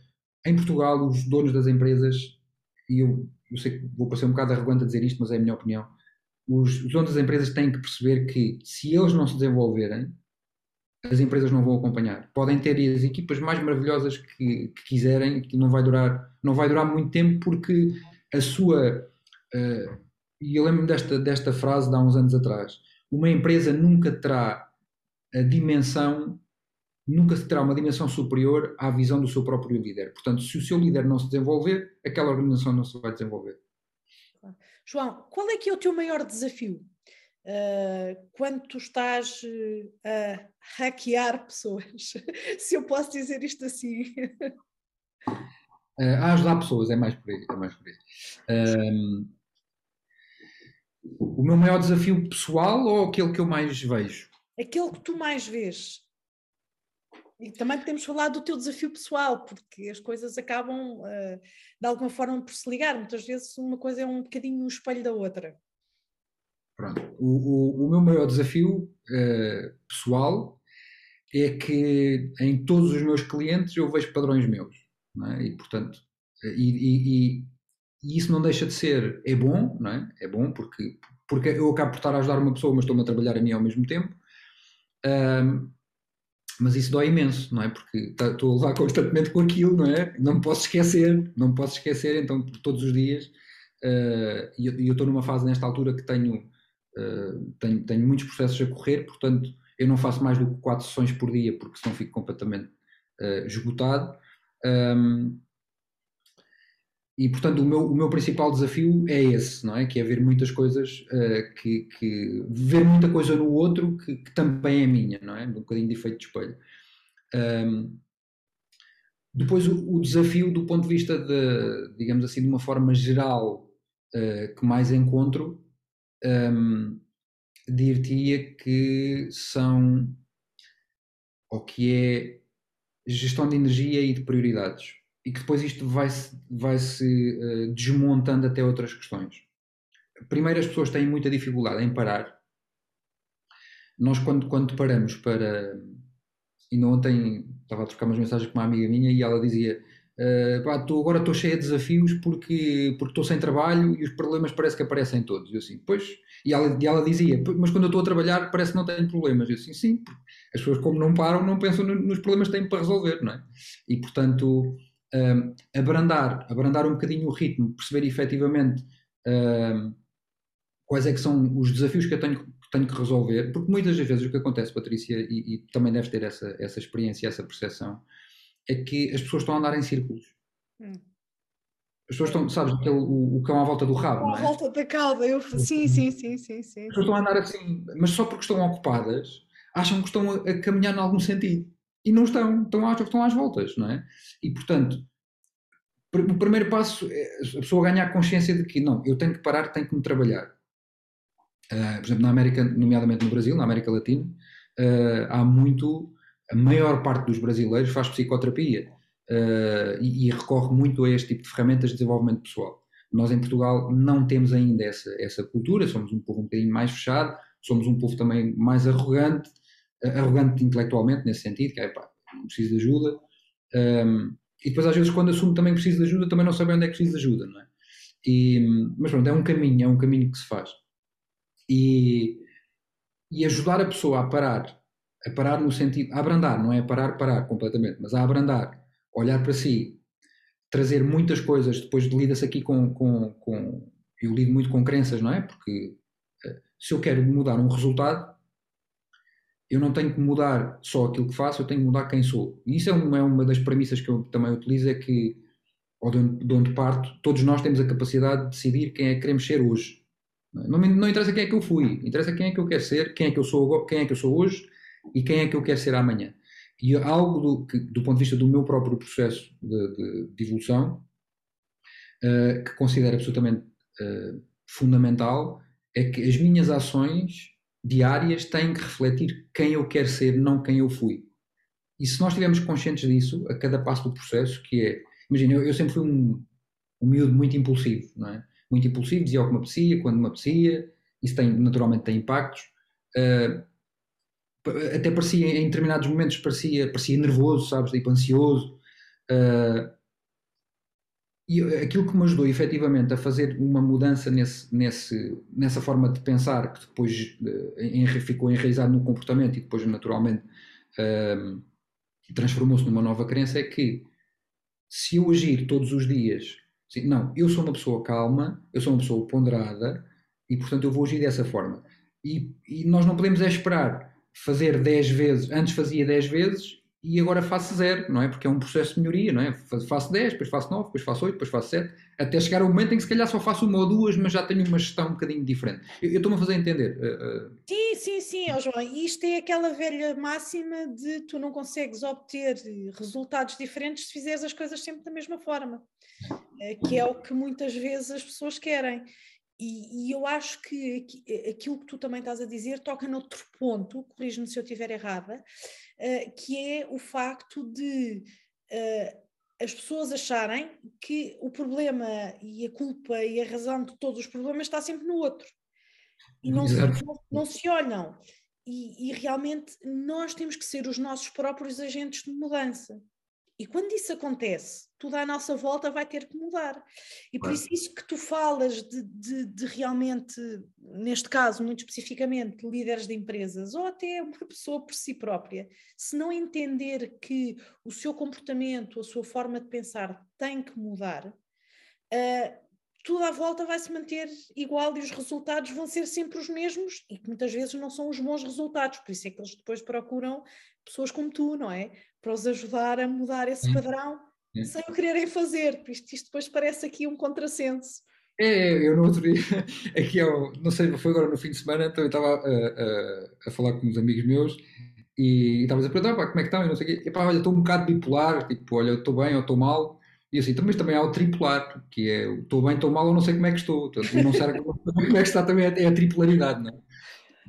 [SPEAKER 2] Em Portugal, os donos das empresas, e eu, eu sei que vou parecer um bocado arrogante a dizer isto, mas é a minha opinião. Os, os donos das empresas têm que perceber que se eles não se desenvolverem, as empresas não vão acompanhar. Podem ter as equipas mais maravilhosas que, que quiserem, que não vai durar, não vai durar muito tempo porque a sua uh, e eu lembro-me desta, desta frase de há uns anos atrás. Uma empresa nunca terá a dimensão nunca se terá uma dimensão superior à visão do seu próprio líder. Portanto, se o seu líder não se desenvolver, aquela organização não se vai desenvolver.
[SPEAKER 1] João, qual é que é o teu maior desafio uh, quando tu estás uh, a hackear pessoas? se eu posso dizer isto assim.
[SPEAKER 2] Uh, a ajudar pessoas, é mais por aí. É mais por aí. Um, o meu maior desafio pessoal ou aquele que eu mais vejo?
[SPEAKER 1] Aquele que tu mais vês. E também podemos falar do teu desafio pessoal, porque as coisas acabam de alguma forma por se ligar. Muitas vezes uma coisa é um bocadinho um espelho da outra.
[SPEAKER 2] Pronto. O, o, o meu maior desafio uh, pessoal é que em todos os meus clientes eu vejo padrões meus. É? E, portanto, e, e, e, isso não deixa de ser, é bom, não é? É bom porque, porque eu acabo por estar a ajudar uma pessoa, mas estou-me a trabalhar a mim ao mesmo tempo. Mas isso dói imenso, não é? Porque tá, estou a levar constantemente com aquilo, não é? Não me posso esquecer, não me posso esquecer, então todos os dias, uh, e eu estou numa fase nesta altura que tenho, uh, tenho, tenho muitos processos a correr, portanto eu não faço mais do que quatro sessões por dia, porque senão fico completamente uh, esgotado. Um, e portanto o meu, o meu principal desafio é esse, não é? Que é ver muitas coisas, uh, que, que, ver muita coisa no outro que, que, também é minha, não é? Um bocadinho de efeito de espelho. Um, depois o, o, desafio do ponto de vista de, digamos assim, de uma forma geral, uh, que mais encontro, um, dir-te-ia que são, ou que é gestão de energia e de prioridades. E que depois isto vai-se vai -se, uh, desmontando até outras questões. Primeiro, as pessoas têm muita dificuldade em parar. Nós, quando, quando paramos para. Ainda ontem estava a trocar umas mensagens com uma amiga minha e ela dizia: Uh, pá, tô, agora estou cheia de desafios porque estou sem trabalho e os problemas parece que aparecem todos. Eu assim, pois, e ela, e ela dizia, mas quando eu estou a trabalhar parece que não tenho problemas. Eu assim, sim, as pessoas como não param não pensam nos problemas que têm para resolver, não é? E portanto, uh, abrandar, abrandar um bocadinho o ritmo, perceber efetivamente uh, quais é que são os desafios que eu tenho, tenho que resolver, porque muitas das vezes o que acontece, Patrícia, e, e também deves ter essa, essa experiência, essa percepção, é que as pessoas estão a andar em círculos. Hum. As pessoas estão, sabes, aquele, o, o cão à volta do rabo.
[SPEAKER 1] À é? volta da cauda, eu, sim, sim, sim, sim, sim. As
[SPEAKER 2] pessoas estão a andar assim, mas só porque estão ocupadas, acham que estão a, a caminhar em algum sentido. E não estão, estão às, estão às voltas, não é? E portanto, o primeiro passo é a pessoa ganhar consciência de que não, eu tenho que parar, tenho que me trabalhar. Uh, por exemplo, na América, nomeadamente no Brasil, na América Latina, uh, há muito a maior parte dos brasileiros faz psicoterapia uh, e, e, recorre muito a este tipo de ferramentas de desenvolvimento pessoal. Nós em Portugal não temos ainda essa, essa cultura, somos um povo um bocadinho mais fechado, somos um povo também mais arrogante, uh, arrogante intelectualmente nesse sentido, que é pá, não preciso de ajuda. Um, ehm, e depois às vezes quando assumo também preciso de ajuda, também não sabe onde é que preciso de ajuda, não é? E, mas pronto, é um caminho, é um caminho que se faz. E, e ajudar a pessoa a parar a parar no sentido, a abrandar, não é a parar, parar completamente, mas a abrandar, olhar para si, trazer muitas coisas, depois lida-se aqui com, com, com, eu lido muito com crenças, não é? Porque eh, se eu quero mudar um resultado, eu não tenho que mudar só aquilo que faço, eu tenho que mudar quem sou. E isso é uma, é uma das premissas que eu também utilizo, é que, ou de onde, de onde parto, todos nós temos a capacidade de decidir quem é que queremos ser hoje. Não, não, não interessa quem é que eu fui, interessa quem é que eu quero ser, quem é que eu sou, quem é que eu sou hoje, e quem é que eu quero ser amanhã. E algo do, que, do ponto de vista do meu próprio processo de, de, de evolução, uh, que considero absolutamente uh, fundamental, é que as minhas ações diárias têm que refletir quem eu quero ser, não quem eu fui. E se nós estivermos conscientes disso, a cada passo do processo, que é, imagina, eu, eu sempre fui um, um miúdo muito impulsivo, não é? Muito impulsivo, dizia o que me apetecia, quando me apetecia, isso tem, naturalmente tem impactos. Uh, até parecia, em determinados momentos, parecia, parecia nervoso, sabes, tipo ansioso. Uh, e aquilo que me ajudou efetivamente a fazer uma mudança nesse, nesse, nessa forma de pensar, que depois uh, ficou enraizado no comportamento e depois naturalmente uh, transformou-se numa nova crença, é que se eu agir todos os dias, assim, não, eu sou uma pessoa calma, eu sou uma pessoa ponderada e portanto eu vou agir dessa forma. E, e nós não podemos é esperar fazer 10 vezes, antes fazia 10 vezes e agora faço zero, não é? Porque é um processo de melhoria, não é? Faço 10, depois faço 9, depois faço 8, depois faço 7, até chegar ao momento em que se calhar só faço uma ou duas, mas já tenho uma gestão um bocadinho diferente. Eu estou-me a fazer entender. Uh,
[SPEAKER 1] uh... Sim, sim, sim, oh, João. Isto é aquela velha máxima de tu não consegues obter resultados diferentes se fizeres as coisas sempre da mesma forma, eh, que é o que muitas vezes as pessoas querem. E, e, eu acho que aquilo que tu também estás a dizer toca noutro ponto, corrijo-me se eu estiver errada, uh, que é o facto de uh, as pessoas acharem que o problema e a culpa e a razão de todos os problemas está sempre no outro. E não, se, não, não se, olham. E, e realmente nós temos que ser os nossos próprios agentes de mudança. E quando isso acontece, tudo à nossa volta vai ter que mudar. E por isso, isso que tu falas de, de, de, realmente, neste caso, muito especificamente, líderes de empresas, ou até uma pessoa por si própria, se não entender que o seu comportamento, a sua forma de pensar tem que mudar, uh, tudo à volta vai se manter igual e os resultados vão ser sempre os mesmos e que muitas vezes não são os bons resultados, por isso é que eles depois procuram pessoas como tu, não é? para os ajudar a mudar esse padrão sem o quererem fazer, isto, isto depois parece aqui um contrassenso.
[SPEAKER 2] É, eu no outro dia, aqui ao, não sei, foi agora no fim de semana, então eu estava a, a, a falar com uns amigos meus e estava a perguntar, pá, como é que estão? E não sei o quê, e pá, olha, estou um bocado bipolar, tipo, olha, estou bem ou estou mal, E assim, mas também há o tripular, que é estou bem, estou mal, ou não sei como é que estou. Portanto, não sei como é que está também é a tripularidade, não é?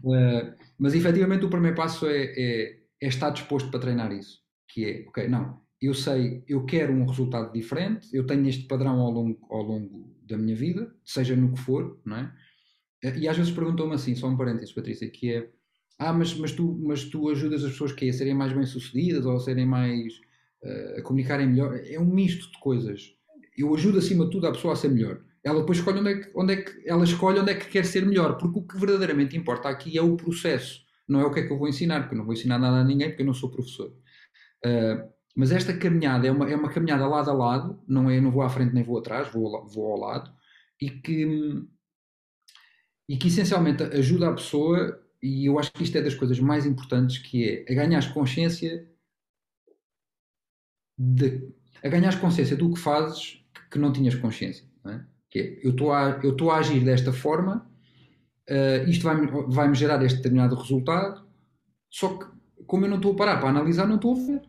[SPEAKER 2] Uh, mas efetivamente o primeiro passo é, é, é, estar disposto para treinar isso. Que é, ok, não, eu sei, eu quero um resultado diferente, eu tenho este padrão ao longo, ao longo da minha vida, seja no que for, não é? Uh, e às vezes perguntam-me assim, só um parênteses, Patrícia, que é, ah, mas, mas, tu, mas tu ajudas as pessoas que a serem mais bem-sucedidas ou a serem mais a comunicarem melhor, é um misto de coisas. Eu ajudo acima de tudo a pessoa a ser melhor. Ela depois escolhe onde é que, onde é que ela escolhe onde é que quer ser melhor, porque o que verdadeiramente importa aqui é o processo, não é o que é que eu vou ensinar, porque eu não vou ensinar nada a ninguém, porque eu não sou professor. Uh, mas esta caminhada é uma, é uma caminhada lado a lado, não é não vou à frente nem vou atrás, vou, vou ao lado, e que, e que essencialmente ajuda a pessoa, e eu acho que isto é das coisas mais importantes, que é a ganhar consciência de, a ganhar consciência do que fazes que não tinhas consciência. Não é? Que é, eu estou a, eu agir desta forma, uh, isto vai-me vai gerar este determinado resultado, só que como eu não estou a parar para analisar, não estou a ver.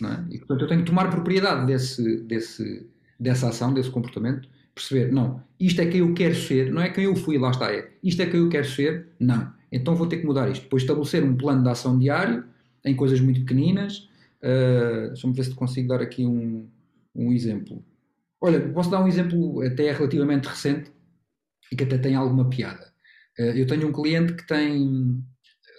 [SPEAKER 2] Não é? E portanto eu tenho que tomar propriedade desse, desse, dessa ação, desse comportamento, perceber, não, isto é quem eu quero ser, não é quem eu fui, lá está, é, isto é quem eu quero ser, não. Então vou ter que mudar isto. Depois estabelecer um plano de ação diário, em coisas muito pequeninas, Uh, Deixa-me ver se consigo dar aqui um, um exemplo. Olha, posso dar um exemplo até relativamente recente e que até tem alguma piada. Uh, eu tenho um cliente que tem,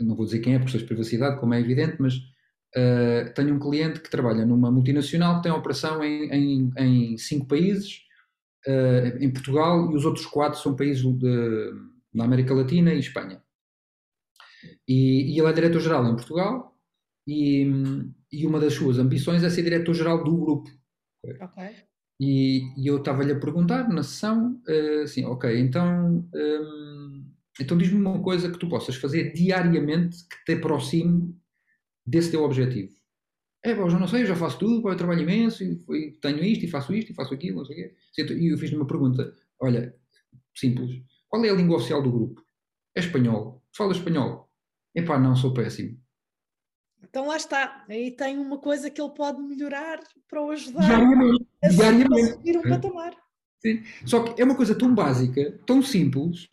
[SPEAKER 2] não vou dizer quem é por questões de privacidade, como é evidente, mas uh, tenho um cliente que trabalha numa multinacional que tem operação em, em, em cinco países, uh, em Portugal, e os outros quatro são países de, da América Latina e Espanha. E, e ele é diretor-geral em Portugal e, e uma das suas ambições é ser diretor-geral do grupo.
[SPEAKER 1] Ok.
[SPEAKER 2] E, e eu estava-lhe a perguntar na sessão, uh, assim, ok, então, um, então diz-me uma coisa que tu possas fazer diariamente que te aproxime desse teu objetivo. É, bom, já não sei, eu já faço tudo, eu trabalho imenso, e, e, tenho isto, e faço isto, e faço aquilo, não sei o quê. E eu fiz-lhe uma pergunta, olha, simples, qual é a língua oficial do grupo? É espanhol. Fala espanhol? Epá, não, sou péssimo.
[SPEAKER 1] Então lá está, aí tem uma coisa que ele pode melhorar para o ajudar
[SPEAKER 2] diariamente,
[SPEAKER 1] a,
[SPEAKER 2] diariamente.
[SPEAKER 1] subir um patamar.
[SPEAKER 2] Sim. Só que é uma coisa tão básica, tão simples,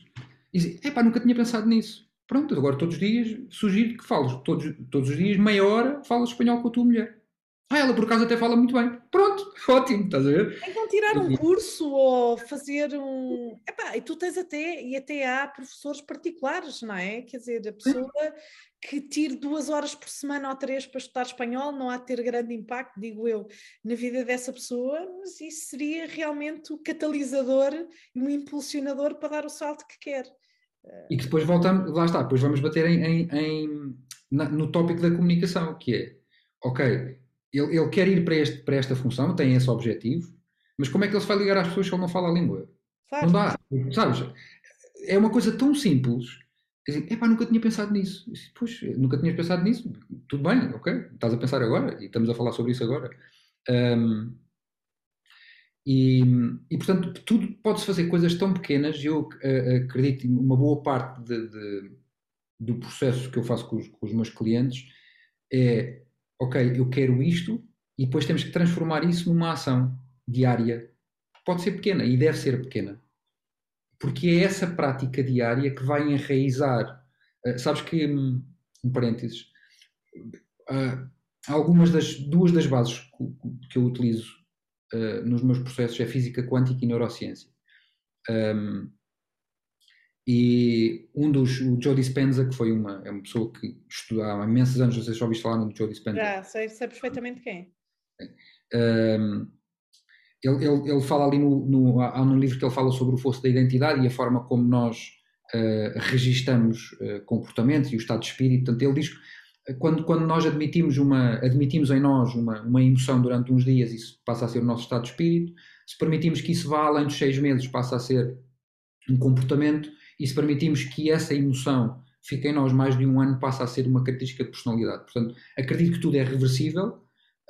[SPEAKER 2] e epá, nunca tinha pensado nisso. Pronto, agora todos os dias sugiro que fales, todos, todos os dias, meia hora, falas espanhol com a tua mulher. Ah, ela por acaso até fala muito bem. Pronto, ótimo, estás a ver?
[SPEAKER 1] Então tirar um curso ou fazer um. Epá, e tu tens até, e até há professores particulares, não é? Quer dizer, a pessoa que tire duas horas por semana ou três para estudar espanhol não há de ter grande impacto, digo eu, na vida dessa pessoa, mas isso seria realmente o catalisador e o impulsionador para dar o salto que quer.
[SPEAKER 2] E que depois voltamos, lá está, depois vamos bater em, em, em na, no tópico da comunicação, que é, ok, ele, ele quer ir para, este, para esta função, tem esse objetivo, mas como é que ele se vai ligar às pessoas se ele não fala a língua? Não dá, sabes? É uma coisa tão simples. Assim, Epá, nunca tinha pensado nisso. Pois, nunca tinhas pensado nisso. Tudo bem, ok? Estás a pensar agora e estamos a falar sobre isso agora. Um, e, e, portanto, tudo pode-se fazer coisas tão pequenas. Eu uh, acredito que uma boa parte de, de, do processo que eu faço com os, com os meus clientes é ok, eu quero isto, e depois temos que transformar isso numa ação diária. Pode ser pequena e deve ser pequena. Porque é essa prática diária que vai enraizar. Uh, sabes que, um, um parênteses, uh, algumas das duas das bases que, que eu utilizo uh, nos meus processos é física quântica e neurociência. Um, e um dos, o Joe Dispenza, que foi uma, é uma pessoa que estudava há imensos anos, não sei se já ouviste falar no Joe Dispenza.
[SPEAKER 1] Já, sei, sei perfeitamente quem.
[SPEAKER 2] Um, ele, ele, ele, fala ali no, no, há num livro que ele fala sobre o fosso da identidade e a forma como nós uh, registamos uh, comportamentos e o estado de espírito. Portanto, ele diz que quando, quando nós admitimos, uma, admitimos em nós uma, uma emoção durante uns dias, isso passa a ser o nosso estado de espírito. Se permitimos que isso vá além dos seis meses, passa a ser um comportamento e se permitimos que essa emoção fique em nós mais de um ano, passa a ser uma característica de personalidade. Portanto, acredito que tudo é reversível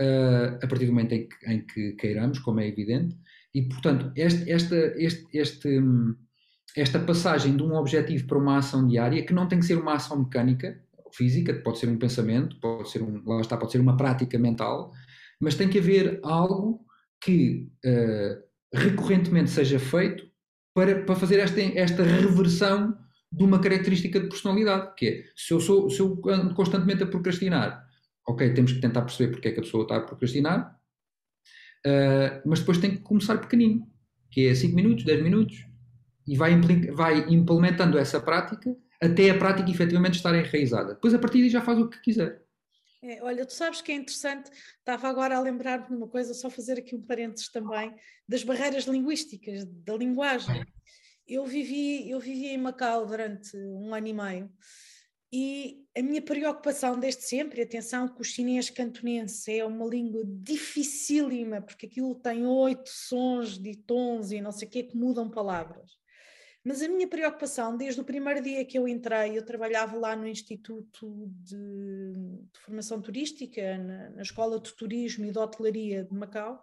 [SPEAKER 2] uh, a partir do momento em que, em que, queiramos, como é evidente, e portanto, este, esta, este, este, esta passagem de um objetivo para uma ação diária, que não tem que ser uma ação mecânica, física, pode ser um pensamento, pode ser um, lá está, pode ser uma prática mental, mas tem que haver algo que uh, recorrentemente seja feito para, para fazer esta, esta reversão de uma característica de personalidade, que é, se eu, sou, se eu ando constantemente a procrastinar, ok, temos que tentar perceber porque é que a pessoa está a procrastinar, uh, mas depois tem que começar pequenino, que é 5 minutos, 10 minutos, e vai, vai implementando essa prática até a prática efetivamente estar enraizada. Depois, a partir daí, já faz o que quiser.
[SPEAKER 1] É, olha, tu sabes que é interessante, estava agora a lembrar-me de uma coisa, só fazer aqui um parênteses também, das barreiras linguísticas, da linguagem. Eu vivi, eu vivi em Macau durante um ano e meio e a minha preocupação desde sempre, atenção que o chinês cantonense é uma língua dificílima, porque aquilo tem oito sons de tons e não sei o que que mudam palavras. Mas a minha preocupação, desde o primeiro dia que eu entrei, eu trabalhava lá no Instituto de, de Formação Turística, na, na, Escola de Turismo e de Hotelaria de Macau,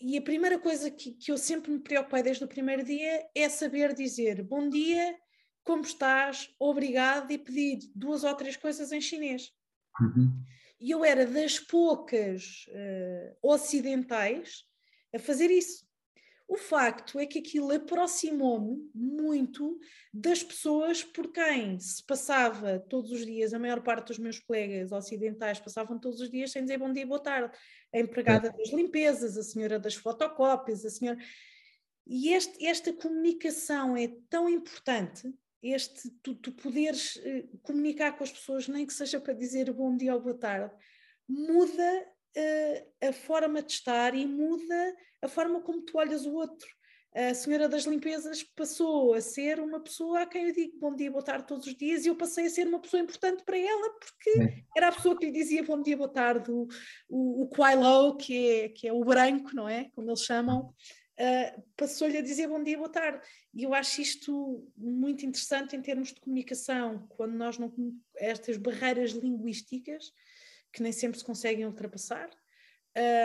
[SPEAKER 1] e a primeira coisa que, que eu sempre me preocupei desde o primeiro dia é saber dizer bom dia, como estás, obrigado, e pedir duas ou três coisas em chinês. Uhum. E eu era das poucas uh, ocidentais a fazer isso. O facto é que aquilo aproximou-me muito das pessoas por quem se passava todos os dias, a maior parte dos meus colegas ocidentais passavam todos os dias sem dizer bom dia, boa tarde. A empregada das limpezas, a senhora das fotocópias, a senhora. E este, esta comunicação é tão importante, este tu, tu poderes uh, comunicar com as pessoas, nem que seja para dizer bom dia ou boa tarde, muda a forma de estar e muda a forma como tu olhas o outro. A senhora das limpezas passou a ser uma pessoa a quem eu digo bom dia, boa tarde todos os dias e eu passei a ser uma pessoa importante para ela porque é. era a pessoa que lhe dizia bom dia, boa tarde, o, o, o Quailo, que é, que é o branco, não é? Como eles chamam, uh, passou-lhe a dizer bom dia, boa tarde. E eu acho isto muito interessante em termos de comunicação, quando nós não. estas barreiras linguísticas que nem sempre se conseguem ultrapassar,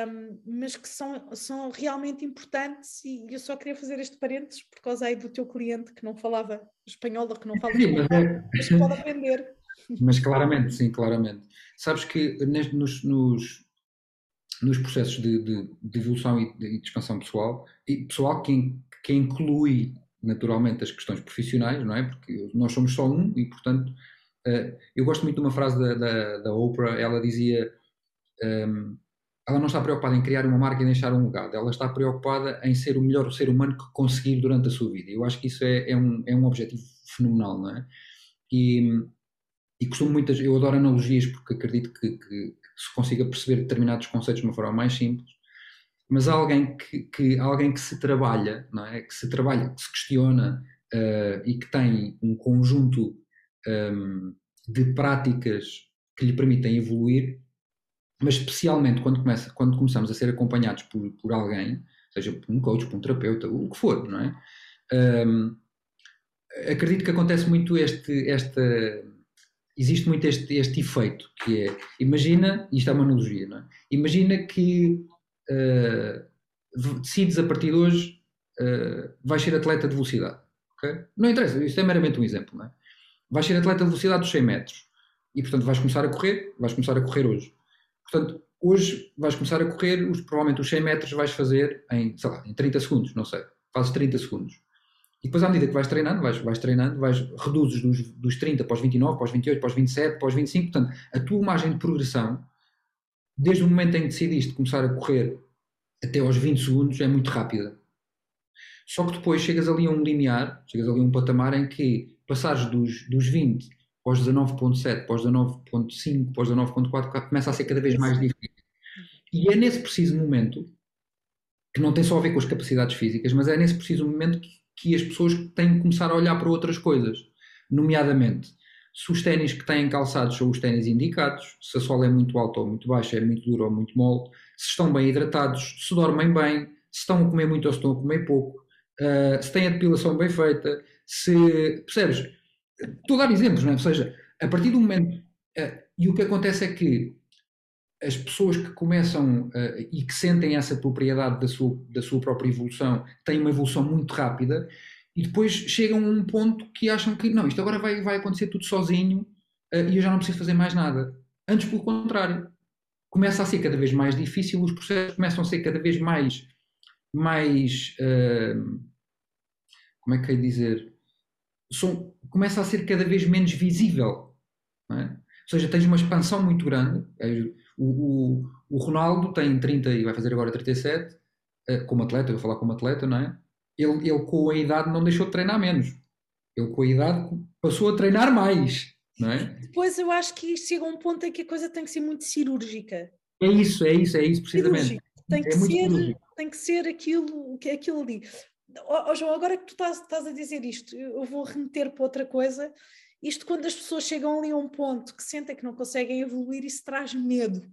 [SPEAKER 1] um, mas que são, são realmente importantes e eu só queria fazer este parênteses por causa aí do teu cliente que não falava espanhol ou que não fala sim, espanhol, é... mas que pode aprender.
[SPEAKER 2] Mas claramente, sim, claramente. Sabes que nos, nos, nos processos de, de, de evolução e de, de, expansão pessoal, e pessoal que, que inclui naturalmente as questões profissionais, não é? Porque nós somos só um e, portanto, Uh, eu gosto muito de uma frase da, da, da Oprah, ela dizia um, ehm, ela não está preocupada em criar uma marca e deixar um legado, ela está preocupada em ser o melhor ser humano que conseguir durante a sua vida. Eu acho que isso é, é, um, é um objetivo fenomenal, não é? E, e costumo muitas, eu adoro analogias porque acredito que, que, que, se consiga perceber determinados conceitos de uma forma mais simples, mas alguém que, que, alguém que se trabalha, não é? Que se trabalha, que se questiona uh, e que tem um conjunto um, de práticas que lhe permitem evoluir, mas especialmente quando, começa, quando começamos a ser acompanhados por, por alguém, seja por um coach, por um terapeuta, o que for, não é? Um, acredito que acontece muito este, esta, existe muito este, este efeito, que é, imagina, isto é uma analogia, não é? Imagina que uh, decides a partir de hoje uh, vais ser atleta de velocidade, ok? Não interessa, isto é meramente um exemplo, não é? Vais ser atleta de velocidade dos 100 metros. E, portanto, vais começar a correr, vais começar a correr hoje. Portanto, hoje vais começar a correr, os, provavelmente os 100 metros vais fazer em, sei lá, em 30 segundos, não sei. Fazes 30 segundos. E depois, à medida que vais treinando, vais, vais treinando, vais, reduzes dos, dos 30 para os 29, para os 28, para os 27, para os 25. Portanto, a tua margem de progressão, desde o momento em que decidiste começar a correr até aos 20 segundos, é muito rápida. Só que depois chegas ali a um limiar, chegas ali a um patamar em que passares dos, dos 20 para os 19.7, para os 19.5, para os 19.4, começa a ser cada vez mais difícil. E é nesse preciso momento, que não tem só a ver com as capacidades físicas, mas é nesse preciso momento que, que as pessoas têm que começar a olhar para outras coisas, nomeadamente se os ténis que têm calçados são os ténis indicados, se a sola é muito alta ou muito baixa, é muito dura ou muito mole, se estão bem hidratados, se dormem bem, se estão a comer muito ou se estão a comer pouco, uh, se têm a depilação bem feita, se. Percebes? Estou a dar exemplos, não é? Ou seja, a partir do momento. Uh, e o que acontece é que as pessoas que começam uh, e que sentem essa propriedade da sua, da sua própria evolução têm uma evolução muito rápida e depois chegam a um ponto que acham que não, isto agora vai, vai acontecer tudo sozinho uh, e eu já não preciso fazer mais nada. Antes, pelo contrário. começa a ser cada vez mais difícil, os processos começam a ser cada vez mais, mais uh, como é que é dizer, São, começa a ser cada vez menos visível. É? Ou seja, tens uma expansão muito grande. O, o, o, Ronaldo tem 30 e vai fazer agora 37, uh, como atleta, eu vou falar como atleta, não é? Ele, ele com a idade não deixou de treinar menos. Ele com a idade passou a treinar mais. Não é?
[SPEAKER 1] Depois eu acho que chega a um ponto em que a coisa tem que ser muito cirúrgica.
[SPEAKER 2] É isso, é isso, é isso, precisamente.
[SPEAKER 1] Tem que, é ser, tem que ser aquilo, aquilo ali. Oh, João, agora que tu estás, estás, a dizer isto, eu vou remeter para outra coisa. Isto quando as pessoas chegam ali a um ponto que sentem que não conseguem evoluir, isso traz medo.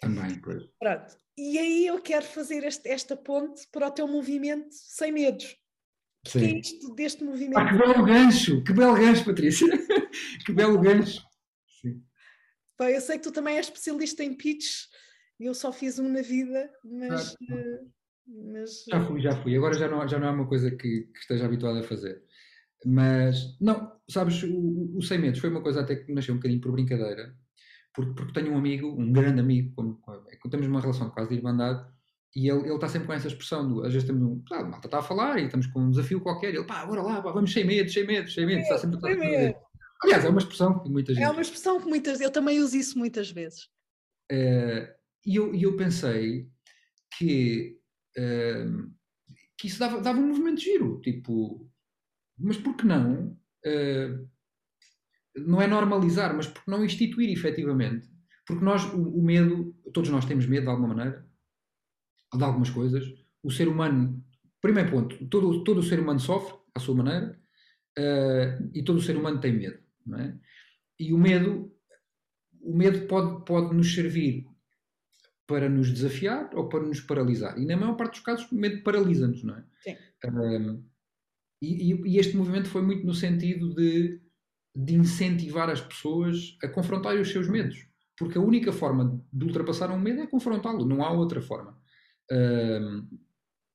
[SPEAKER 2] Também, pois.
[SPEAKER 1] Pronto. E aí eu quero fazer este, esta ponte para o teu movimento sem medos. Que é isto deste movimento?
[SPEAKER 2] Ah, que belo gancho! Que belo gancho, Patrícia! que belo gancho! Sim.
[SPEAKER 1] Bem, eu sei que tu também és especialista em pitch, eu só fiz um na vida, mas. Ah, uh, mas
[SPEAKER 2] já fui, já fui. Agora já não, já não é uma coisa que, que esteja habituado a fazer. Mas, não, sabes, o, o 100 metros foi uma coisa até que nasceu um bocadinho por brincadeira, porque, porque tenho um amigo, um grande amigo, com, com, temos uma relação quase de irmandade, e ele, ele está sempre com essa expressão, do, às vezes estamos, um, ah, malta está a falar e estamos com um desafio qualquer, e ele, pá, bora lá, pá, vamos sem medo, sem medo, sem medo, está sempre a fazer. Aliás, é uma expressão que muita gente...
[SPEAKER 1] É uma expressão que muitas, eu também uso isso muitas vezes.
[SPEAKER 2] Uh, e eu, eu pensei que, que isso dava, dava um movimento giro, tipo, mas por que não, uh, não é normalizar, mas por que não instituir efetivamente? Porque nós, o, o medo, todos nós temos medo de alguma maneira, de algumas coisas. O ser humano, primeiro ponto, todo, todo o ser humano sofre à sua maneira uh, e todo o ser humano tem medo. É? E o medo, o medo pode, pode nos servir para nos desafiar ou para nos paralisar. E na maior parte dos casos, o medo paralisa-nos, não é?
[SPEAKER 1] Sim.
[SPEAKER 2] Uh, e, e, este movimento foi muito no sentido de, de incentivar as pessoas a confrontarem os seus medos. Porque a única forma de ultrapassar um medo é confrontá-lo, não há outra forma. Uh,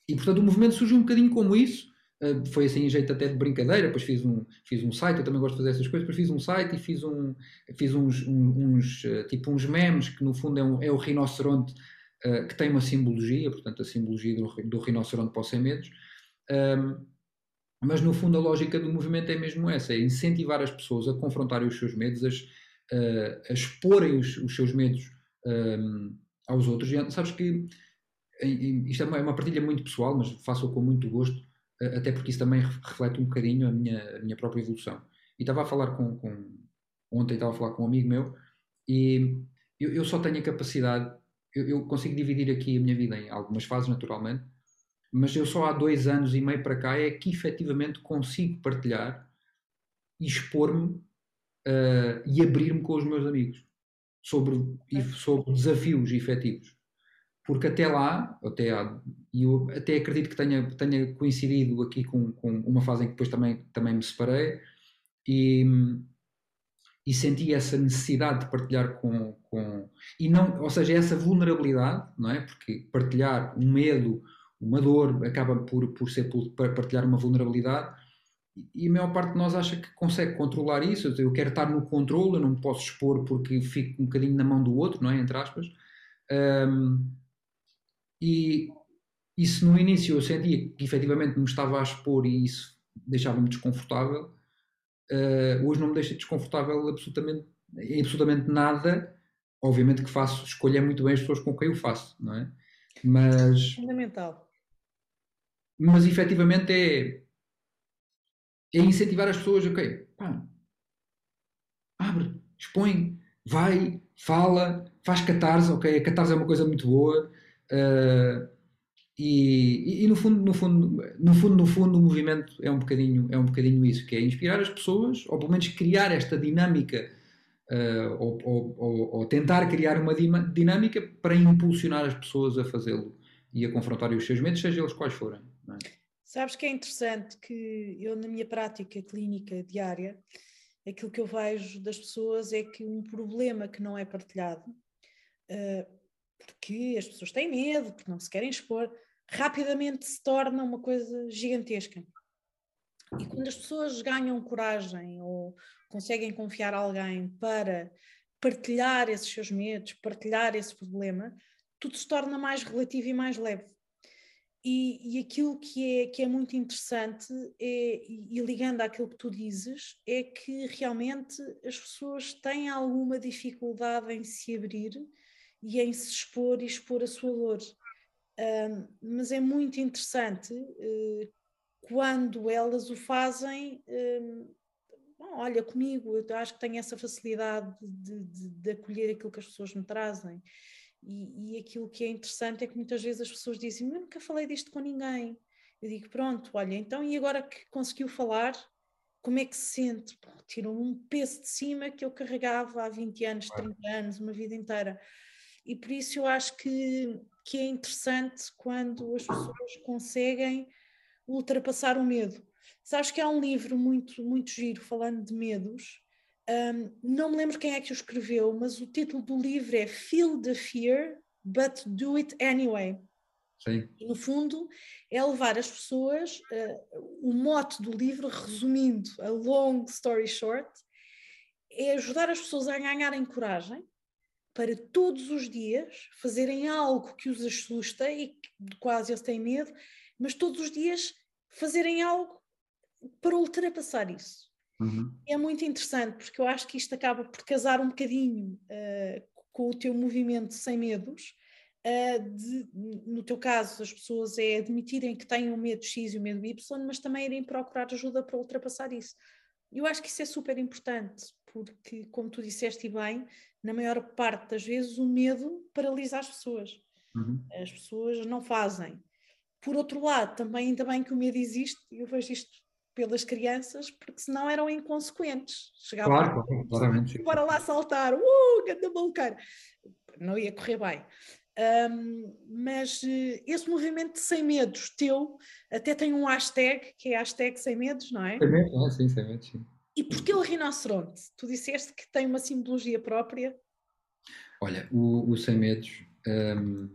[SPEAKER 2] e portanto o movimento surgiu um bocadinho como isso. Uh, foi assim em jeito até de brincadeira, depois fiz um, fiz um site, eu também gosto de fazer essas coisas, depois fiz um site e fiz, um, fiz uns, uns uh, tipo uns memes, que no fundo é, um, é o rinoceronte uh, que tem uma simbologia, portanto a simbologia do, do rinoceronte para os sem medos. mas no fundo a lógica do movimento é mesmo essa, é incentivar as pessoas a confrontarem os seus medos, a, a exporem os, os, seus medos um, aos outros. E sabes que isto é uma, é uma partilha muito pessoal, mas faço-o com muito gosto, até porque isso também reflete um bocadinho a minha, a minha própria evolução. E estava a falar com, com ontem estava a falar com um amigo meu e eu, eu só tenho a capacidade, eu, eu, consigo dividir aqui a minha vida em algumas fases naturalmente, mas eu só há dois anos e meio para cá é que efetivamente consigo partilhar e expor-me uh, e abrir-me com os meus amigos sobre, sobre desafios efetivos porque até lá, até há, eu até acredito que tenha, tenha coincidido aqui com, com, uma fase em que depois também, também me separei e, e senti essa necessidade de partilhar com, com e não, ou seja, essa vulnerabilidade, não é? Porque partilhar um medo, uma dor, acaba por, por ser por partilhar uma vulnerabilidade e a maior parte de nós acha que consegue controlar isso. Eu quero estar no controle, eu não me posso expor porque fico um bocadinho na mão do outro, não é? Entre aspas. Um, e isso no início eu sentia que efetivamente me estava a expor e isso deixava-me desconfortável. Uh, hoje não me deixa desconfortável absolutamente, absolutamente nada. Obviamente que faço, escolher muito bem as pessoas com quem eu faço, não é? Mas.
[SPEAKER 1] Fundamental.
[SPEAKER 2] Mas efetivamente é. É incentivar as pessoas, ok, pá, abre, expõe, vai, fala, faz catarse, ok? A catarse é uma coisa muito boa. Uh, e, e, no fundo, no fundo, no fundo, no fundo, o movimento é um bocadinho, é um bocadinho isso, que é inspirar as pessoas, ou pelo menos criar esta dinâmica, uh, ou, ou, ou, tentar criar uma dinâmica para impulsionar as pessoas a fazê-lo e a confrontarem os seus medos, seja eles quais forem. É?
[SPEAKER 1] Sabes que é interessante que eu, na minha prática clínica diária, aquilo que eu vejo das pessoas é que um problema que não é partilhado uh, porque as pessoas têm medo, porque não se querem expor, rapidamente se torna uma coisa gigantesca. E quando as pessoas ganham coragem ou conseguem confiar alguém para partilhar esses seus medos, partilhar esse problema, tudo se torna mais relativo e mais leve. E, e aquilo que é, que é muito interessante, é, e, e ligando àquilo que tu dizes, é que realmente as pessoas têm alguma dificuldade em se abrir e em se expor e expor a sua dor. Um, mas é muito interessante uh, quando elas o fazem. Um, bom, olha, comigo, eu acho que tenho essa facilidade de, de, de acolher aquilo que as pessoas me trazem. E, e, aquilo que é interessante é que muitas vezes as pessoas dizem: Eu nunca falei disto com ninguém. Eu digo: Pronto, olha, então e agora que conseguiu falar, como é que se sente? Tiram um peso de cima que eu carregava há 20 anos, 30 anos, uma vida inteira. E por isso eu acho que, que é interessante quando as pessoas conseguem ultrapassar o medo. Sabes que há um livro muito, muito giro falando de medos. Um, não me lembro quem é que o escreveu, mas o título do livro é Feel the Fear, but Do It Anyway.
[SPEAKER 2] Sim.
[SPEAKER 1] E, no fundo, é levar as pessoas, uh, o mote do livro, resumindo a long story short, é ajudar as pessoas a ganharem coragem para todos os dias fazerem algo que os assusta e que quase eles têm medo, mas todos os dias fazerem algo para ultrapassar isso.
[SPEAKER 2] Uhum.
[SPEAKER 1] É muito interessante porque eu acho que isto acaba por casar um bocadinho uh, com o teu movimento sem medos. Uh, de, no teu caso, as pessoas é admitirem que têm o medo X e o medo Y, mas também irem procurar ajuda para ultrapassar isso. Eu acho que isso é super importante, porque, como tu disseste bem, na maior parte das vezes o medo paralisa as pessoas.
[SPEAKER 2] Uhum.
[SPEAKER 1] As pessoas não fazem. Por outro lado, também ainda bem que o medo existe, eu vejo isto pelas crianças, porque senão eram inconsequentes.
[SPEAKER 2] Chegavam claro, claro, claramente.
[SPEAKER 1] Bora lá saltar, uh, ganda maluqueiro. Não ia correr bem. Um, mas uh, esse movimento de sem medos teu até tem um hashtag que é hashtag sem medos, não é?
[SPEAKER 2] Sem medos, sim, sem medos, sim.
[SPEAKER 1] E porquê o rinoceronte? Tu disseste que tem uma simbologia própria.
[SPEAKER 2] Olha, o, o Sem Medos, um,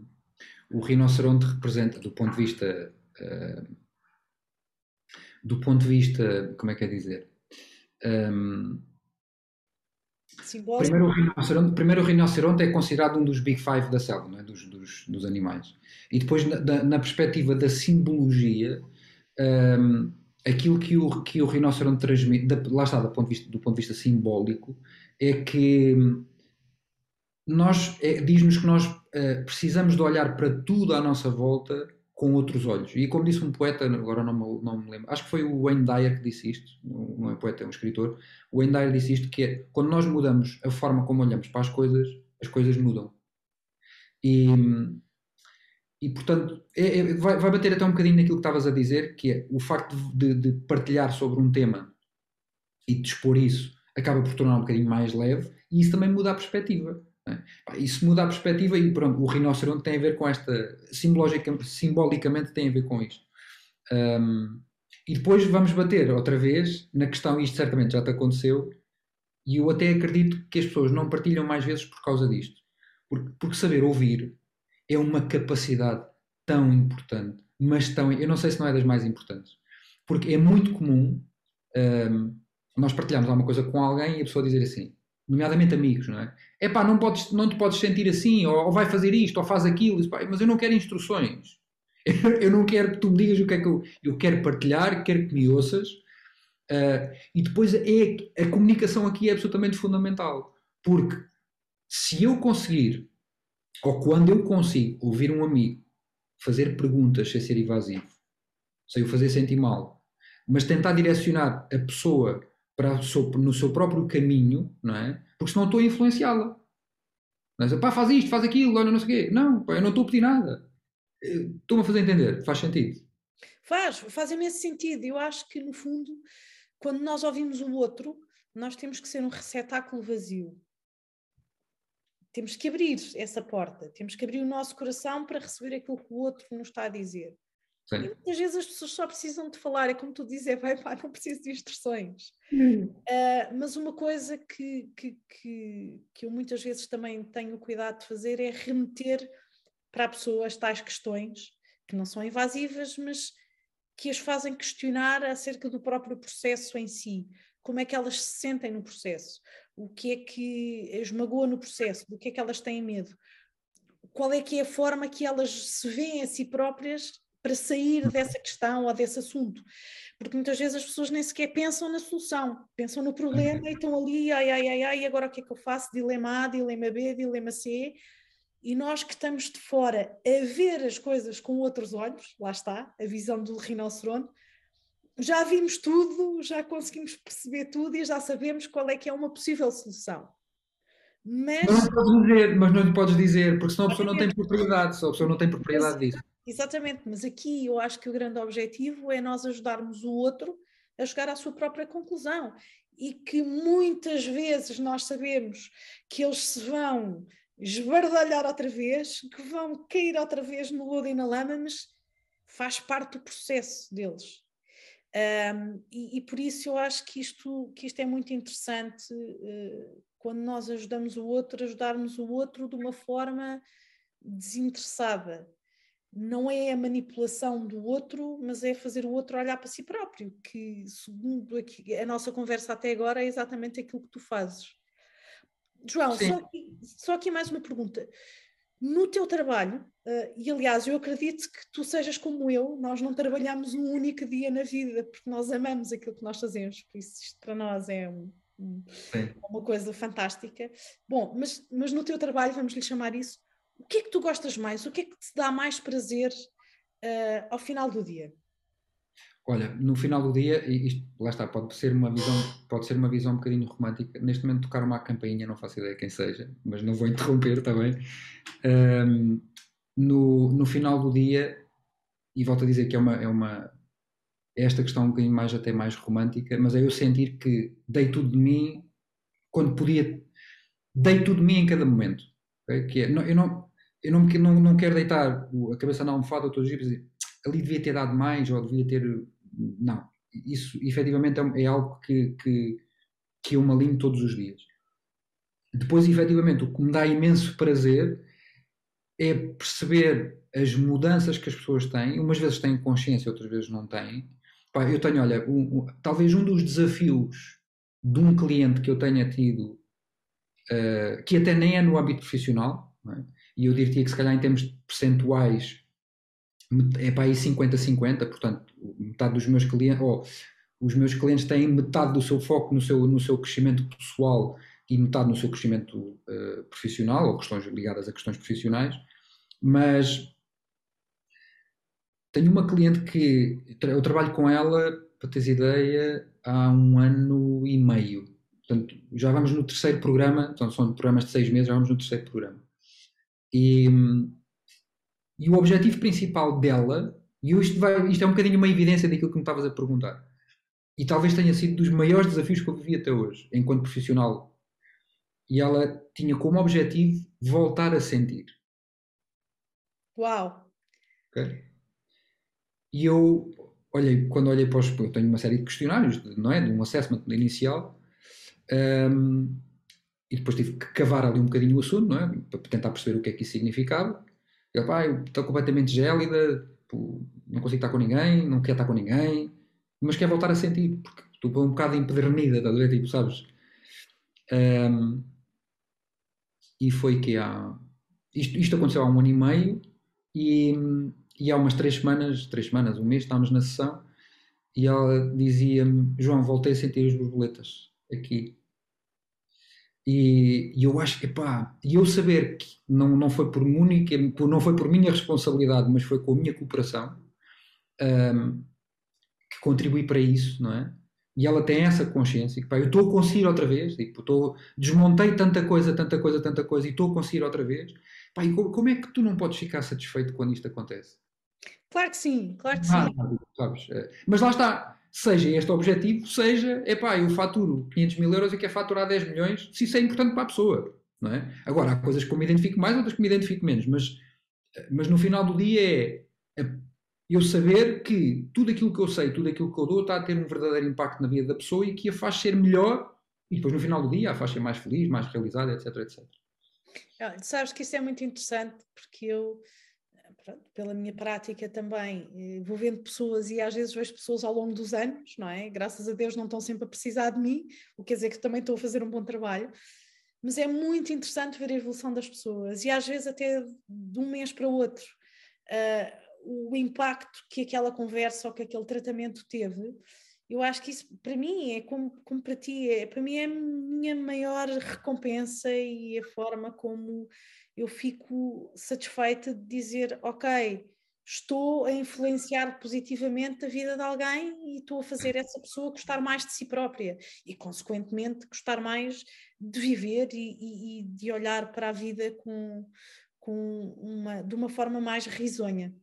[SPEAKER 2] o rinoceronte representa, do ponto de vista. Uh, do ponto de vista. Como é que é dizer? Um, primeiro, o rinoceronte, primeiro, o rinoceronte é considerado um dos Big Five da selva, é? dos, dos, dos, animais. E depois, na, na perspectiva da simbologia. Um, aquilo que o, que o rinoceronte transmite, da, lá está, do ponto, de vista, do ponto de vista simbólico, é que nós é, diz-nos que nós uh, precisamos de olhar para tudo à nossa volta com outros olhos. E como disse um poeta, agora não me, não me lembro, acho que foi o Wayne Dyer que disse isto, não é poeta, é um escritor, o Wayne Dyer disse isto, que é, quando nós mudamos a forma como olhamos para as coisas, as coisas mudam. E, e portanto é, é, vai, vai, bater até um bocadinho naquilo que estavas a dizer, que é o facto de, de, partilhar sobre um tema e de expor isso acaba por tornar um bocadinho mais leve e isso também muda a perspectiva. Né? Isso muda a perspectiva e pronto, o rinoceronte tem a ver com esta, simbolicamente tem a ver com isto. Um, e depois vamos bater outra vez na questão, isto certamente já te aconteceu, e eu até acredito que as pessoas não partilham mais vezes por causa disto. Porque, porque saber ouvir é uma capacidade tão importante, mas tão. Eu não sei se não é das mais importantes. Porque é muito comum um, nós partilharmos alguma coisa com alguém e a pessoa dizer assim, nomeadamente amigos, não é? É pá, não, podes, não te podes sentir assim, ou, ou vai fazer isto, ou faz aquilo, mas eu não quero instruções. Eu não quero que tu me digas o que é que eu. Eu quero partilhar, quero que me ouças. Uh, e depois é, a comunicação aqui é absolutamente fundamental. Porque se eu conseguir ou quando eu consigo ouvir um amigo fazer perguntas sem ser evasivo, sem o fazer sentir mal, mas tentar direcionar a pessoa para seu, no seu próprio caminho, não é? Porque senão estou a influenciá-la. Não é? Pá, faz isto, faz aquilo, olha, não sei o quê. Não, pá, eu não estou a pedir nada. Eh, estou-me a fazer entender, faz sentido.
[SPEAKER 1] Faz, faz imenso sentido. Eu acho que, no fundo, quando nós ouvimos o outro, nós temos que ser um receptáculo vazio temos que abrir essa porta, temos que abrir o nosso coração para receber aquilo que o outro nos está a dizer. Sim. E muitas vezes as pessoas só precisam de falar, é como tu dizes, é, vai pá, não preciso de instruções. Hum. Uh, mas uma coisa que, que, que, que, eu muitas vezes também tenho cuidado de fazer é remeter para a pessoa as tais questões, que não são invasivas, mas que as fazem questionar acerca do próprio processo em si, como é que elas se sentem no processo o que é que as magoa no processo, do que é que elas têm medo, qual é que é a forma que elas se veem a si próprias para sair uhum. dessa questão ou desse assunto. Porque muitas vezes as pessoas nem sequer pensam na solução, pensam no problema e estão ali, ai, ai, ai, ai, agora o que é que eu faço? Dilema A, dilema B, dilema C. E nós que estamos de fora a ver as coisas com outros olhos, lá está, a visão do rinoceronte, já vimos tudo, já conseguimos perceber tudo e já sabemos qual é que é uma possível solução.
[SPEAKER 2] Mas, mas não podes dizer, mas não lhe podes dizer, porque senão a pessoa não tem propriedade, a pessoa não tem propriedade disso.
[SPEAKER 1] Exatamente, mas aqui eu acho que o grande objetivo é nós ajudarmos o outro a chegar à sua própria conclusão e que muitas vezes nós sabemos que eles se vão esbardalhar outra vez, que vão cair outra vez no lodo e na lama, mas faz parte do processo deles. Um, e, e, por isso eu acho que isto, que isto é muito interessante uh, quando nós ajudamos o outro, ajudarmos o outro de uma forma desinteressada. Não é a manipulação do outro, mas é fazer o outro olhar para si próprio, que segundo aqui, a nossa conversa até agora é exatamente aquilo que tu fazes. João, só aqui, só aqui mais uma pergunta no teu trabalho, uh, e aliás, eu acredito que tu sejas como eu, nós não trabalhamos um único dia na vida, porque nós amamos aquilo que nós fazemos, por isso isto para nós é um, um, uma coisa fantástica. Bom, mas, mas no teu trabalho, vamos lhe chamar isso, o que é que tu gostas mais? O que é que te dá mais prazer uh, ao final do dia?
[SPEAKER 2] Olha, no final do dia, isto, lá está, pode ser uma visão, pode ser uma visão um bocadinho romântica. Neste momento tocar uma campainha, não faço ideia quem seja, mas não vou interromper também. Um, no, no final do dia, e volto a dizer que é uma, é uma é esta questão um bocadinho mais até mais romântica, mas é eu sentir que dei tudo de mim quando podia, dei tudo de mim em cada momento. Okay? Que é, não, eu não, eu não, não, não quero deitar a cabeça na almofada todos os dias ali devia ter dado mais ou devia ter. Não. Isso efetivamente é, é algo que, que, que eu me alinho todos os dias. Depois, efetivamente, o que me dá imenso prazer é perceber as mudanças que as pessoas têm. Umas vezes têm consciência, outras vezes não têm. Eu tenho, olha, um, um, talvez um dos desafios de um cliente que eu tenha tido, uh, que até nem é no âmbito profissional, é? e eu diria que se calhar em termos percentuais é para aí 50-50, portanto, metade dos meus clientes, ou os meus clientes têm metade do seu foco no seu, no seu crescimento pessoal e metade no seu crescimento uh, profissional, ou questões ligadas a questões profissionais, mas tenho uma cliente que eu trabalho com ela, para teres ideia, há um ano e meio. Portanto, já vamos no terceiro programa, então são programas de seis meses, já vamos no terceiro programa. E hum, e o objetivo principal dela, e isto, vai, isto é um bocadinho uma evidência daquilo que me estavas a perguntar, e talvez tenha sido dos maiores desafios que eu vivi até hoje, enquanto profissional. E ela tinha como objetivo voltar a sentir.
[SPEAKER 1] Uau!
[SPEAKER 2] Okay? E eu olhei, quando olhei para os. Eu tenho uma série de questionários, não é? De um assessment inicial. Um, e depois tive que cavar ali um bocadinho o assunto, não é? Para tentar perceber o que é que isso significava. Ele, pá, estou completamente gélida, não consigo estar com ninguém, não quero estar com ninguém, mas quer voltar a sentir, porque estou um bocado empedernida, estás a ver? Tipo, sabes? Um, e foi que há. Isto, isto aconteceu há um ano e meio e, e há umas três semanas, três semanas, um mês, estávamos na sessão e ela dizia-me: João, voltei a sentir as borboletas aqui. E, e, eu acho que, pá, e eu saber que não, não foi por única, não foi por minha responsabilidade, mas foi com a minha cooperação um, que contribui para isso, não é? E ela tem essa consciência que, pá, eu estou a conseguir outra vez, tipo, estou, desmontei tanta coisa, tanta coisa, tanta coisa e estou a conseguir outra vez. Pá, e como é que tu não podes ficar satisfeito quando isto acontece?
[SPEAKER 1] Claro que sim, claro que ah, sim.
[SPEAKER 2] Sabes? É, mas lá está, seja este objetivo, seja, epá, eu faturo 500 mil euros e quero faturar 10 milhões, se isso é importante para a pessoa, não é? Agora, há coisas que eu me identifico mais, outras que me identifico menos, mas, mas no final do dia é, é eu saber que tudo aquilo que eu sei, tudo aquilo que eu dou está a ter um verdadeiro impacto na vida da pessoa e que a faz ser melhor e depois no final do dia a faz ser mais feliz, mais realizada, etc, etc.
[SPEAKER 1] Sabes que isso é muito interessante porque eu pronto, pela minha prática também, eh, vou vendo pessoas e às vezes vejo pessoas ao longo dos anos, não é? Graças a Deus não estão sempre a precisar de mim, o que quer dizer que também estou a fazer um bom trabalho, mas é muito interessante ver a evolução das pessoas e às vezes até de um mês para o outro. Uh, o impacto que aquela conversa ou que aquele tratamento teve, eu acho que isso para mim é como, como para ti, é, para mim é a minha maior recompensa e a forma como eu fico satisfeita de dizer, ok, estou a influenciar positivamente a vida de alguém e estou a fazer essa pessoa gostar mais de si própria e, consequentemente, gostar mais de viver e, e, e de olhar para a vida com, com uma, de uma forma mais risonha.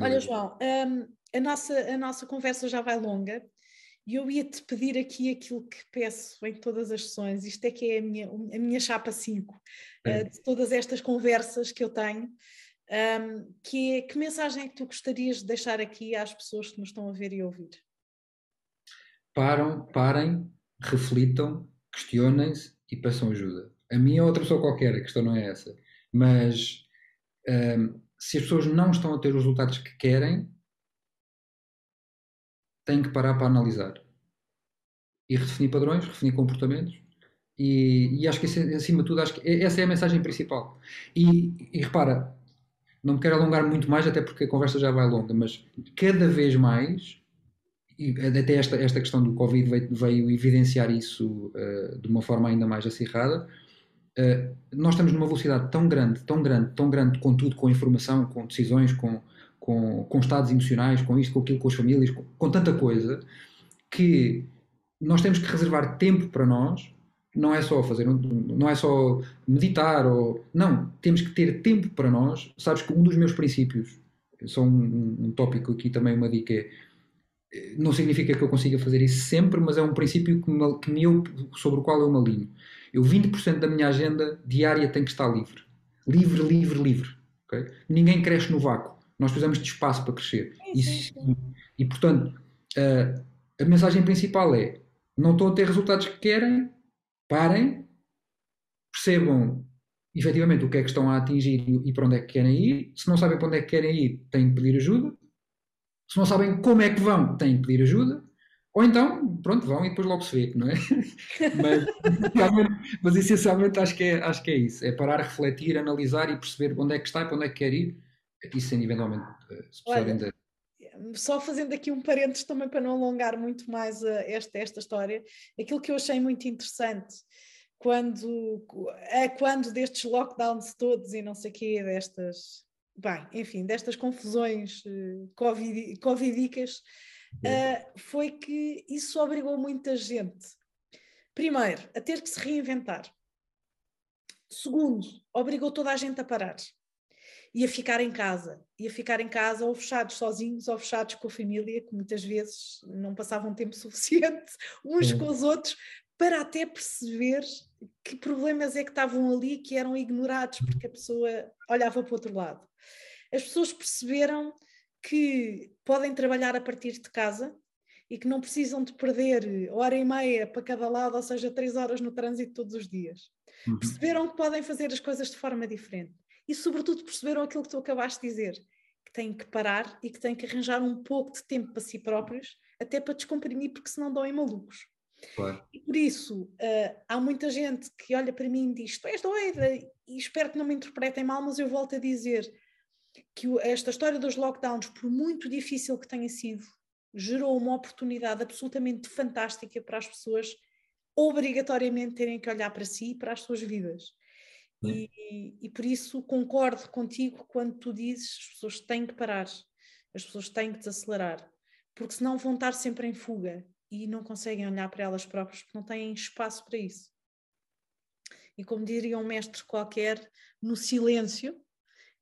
[SPEAKER 1] Olha, João, um, a, nossa, a nossa conversa já vai longa e eu ia-te pedir aqui aquilo que peço em todas as sessões, isto é que é a minha, a minha chapa 5, uh, de todas estas conversas que eu tenho, um, que é que mensagem é que tu gostarias de deixar aqui às pessoas que nos estão a ver e ouvir?
[SPEAKER 2] Param, parem, reflitam, questionem-se e peçam ajuda. A minha ou outra pessoa qualquer, a questão não é essa. Mas um, se as pessoas não estão a ter os resultados que querem, têm que parar para analisar e redefinir padrões, redefinir comportamentos. E, e acho que acima de tudo, acho que essa é a mensagem principal. E, e repara, não me quero alongar muito mais, até porque a conversa já vai longa, mas cada vez mais, e até esta, esta questão do Covid veio, veio evidenciar isso uh, de uma forma ainda mais acirrada. Uh, nós estamos numa velocidade tão grande, tão grande, tão grande, com tudo, com informação, com decisões, com, com, com estados emocionais, com isto, com aquilo, com as famílias, com, com tanta coisa, que nós temos que reservar tempo para nós não é só fazer, não é só meditar ou não, temos que ter tempo para nós. Sabes que um dos meus princípios, só um, um tópico aqui também uma dica é, não significa que eu consiga fazer isso sempre, mas é um princípio que me, que me eu, sobre o qual eu me alinho. Eu 20% da minha agenda diária tem que estar livre. Livre, livre, livre. Okay? Ninguém cresce no vácuo. Nós precisamos de espaço para crescer.
[SPEAKER 1] Sim, sim, sim.
[SPEAKER 2] E, e, portanto, uh, a mensagem principal é: não estou a ter resultados que querem, parem, percebam efetivamente o que é que estão a atingir e para onde é que querem ir. Se não sabem para onde é que querem ir, têm que pedir ajuda. Se não sabem como é que vão, têm que pedir ajuda. Ou então, pronto, vão e depois logo se vê, não é? mas, mas essencialmente acho que, é, acho que é isso: é parar, refletir, analisar e perceber onde é que está e para onde é que quer ir isso sendo eventualmente eh,
[SPEAKER 1] Só fazendo aqui um parênteses também para não alongar muito mais uh, esta, esta história, aquilo que eu achei muito interessante quando, é quando destes lockdowns todos e não sei o quê, destas, bem, enfim, destas confusões uh, COVID, covidicas, uh, foi que isso obrigou muita gente, primeiro, a ter que se reinventar. Segundo, obrigou toda a gente a parar e a ficar em casa. E a ficar em casa ou fechados sozinhos ou fechados com a família, que muitas vezes não passavam tempo suficiente uns com os outros para até perceber que problemas é que estavam ali que eram ignorados porque a pessoa olhava para o outro lado. As pessoas perceberam que podem trabalhar a partir de casa e que não precisam de perder hora e meia para cada lado, ou seja, três horas no trânsito todos os dias. Uhum. Perceberam que podem fazer as coisas de forma diferente e, sobretudo, perceberam aquilo que tu acabaste de dizer, que têm que parar e que têm que arranjar um pouco de tempo para si próprios, até para descomprimir, porque senão dão em malucos. Claro. E por isso, uh, há muita gente que olha para mim e diz: Tu és doida, e espero que não me interpretem mal, mas eu volto a dizer que esta história dos lockdowns, por muito difícil que tenha sido, gerou uma oportunidade absolutamente fantástica para as pessoas obrigatoriamente terem que olhar para si e para as suas vidas. E, e, por isso concordo contigo quando tu dizes as pessoas têm que parar, as pessoas têm que desacelerar, porque senão vão estar sempre em fuga e não conseguem olhar para elas próprias porque não têm espaço para isso. E como diria um mestre qualquer, no silêncio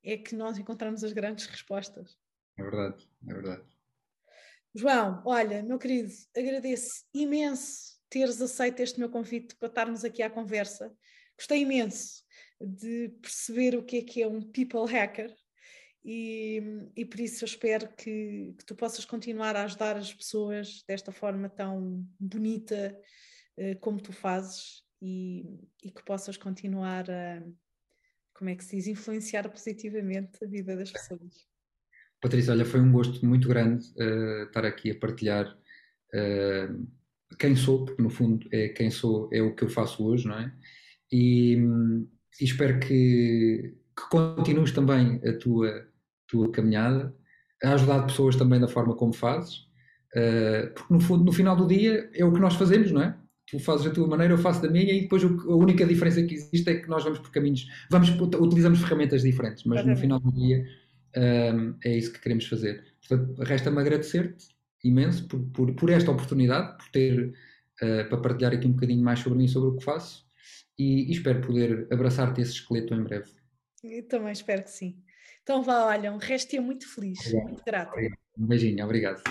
[SPEAKER 1] é que nós encontramos as grandes respostas.
[SPEAKER 2] É verdade, é verdade.
[SPEAKER 1] João, olha, meu querido, agradeço imenso teres aceito este meu convite para estarmos aqui à conversa. Gostei imenso de perceber o que é que é um people hacker e, e por isso eu espero que, que, tu possas continuar a ajudar as pessoas desta forma tão bonita uh, como tu fazes e, e, que possas continuar a, como é que se diz, influenciar positivamente a vida das pessoas.
[SPEAKER 2] Patrícia, olha, foi um gosto muito grande uh, estar aqui a partilhar uh, quem sou, porque no fundo é quem sou, é o que eu faço hoje, não é? E, e espero que, que continues também a tua, tua caminhada, a ajudar pessoas também da forma como fazes, uh, porque no fundo, no final do dia é o que nós fazemos, não é? tu fazes da tua maneira, eu faço da minha, e depois a única diferença que existe é que nós vamos por caminhos, vamos, utilizamos ferramentas diferentes, mas no final do dia um, é isso que queremos fazer. Portanto, resta-me agradecer-te imenso por, por, por, esta oportunidade, por ter uh, para partilhar aqui um bocadinho mais sobre mim, sobre o que faço, e, e espero poder abraçar-te esse esqueleto em breve.
[SPEAKER 1] Eu também espero que sim. Então vá, olha, um resto muito feliz,
[SPEAKER 2] obrigado.
[SPEAKER 1] muito grato.
[SPEAKER 2] Um beijinho, obrigado.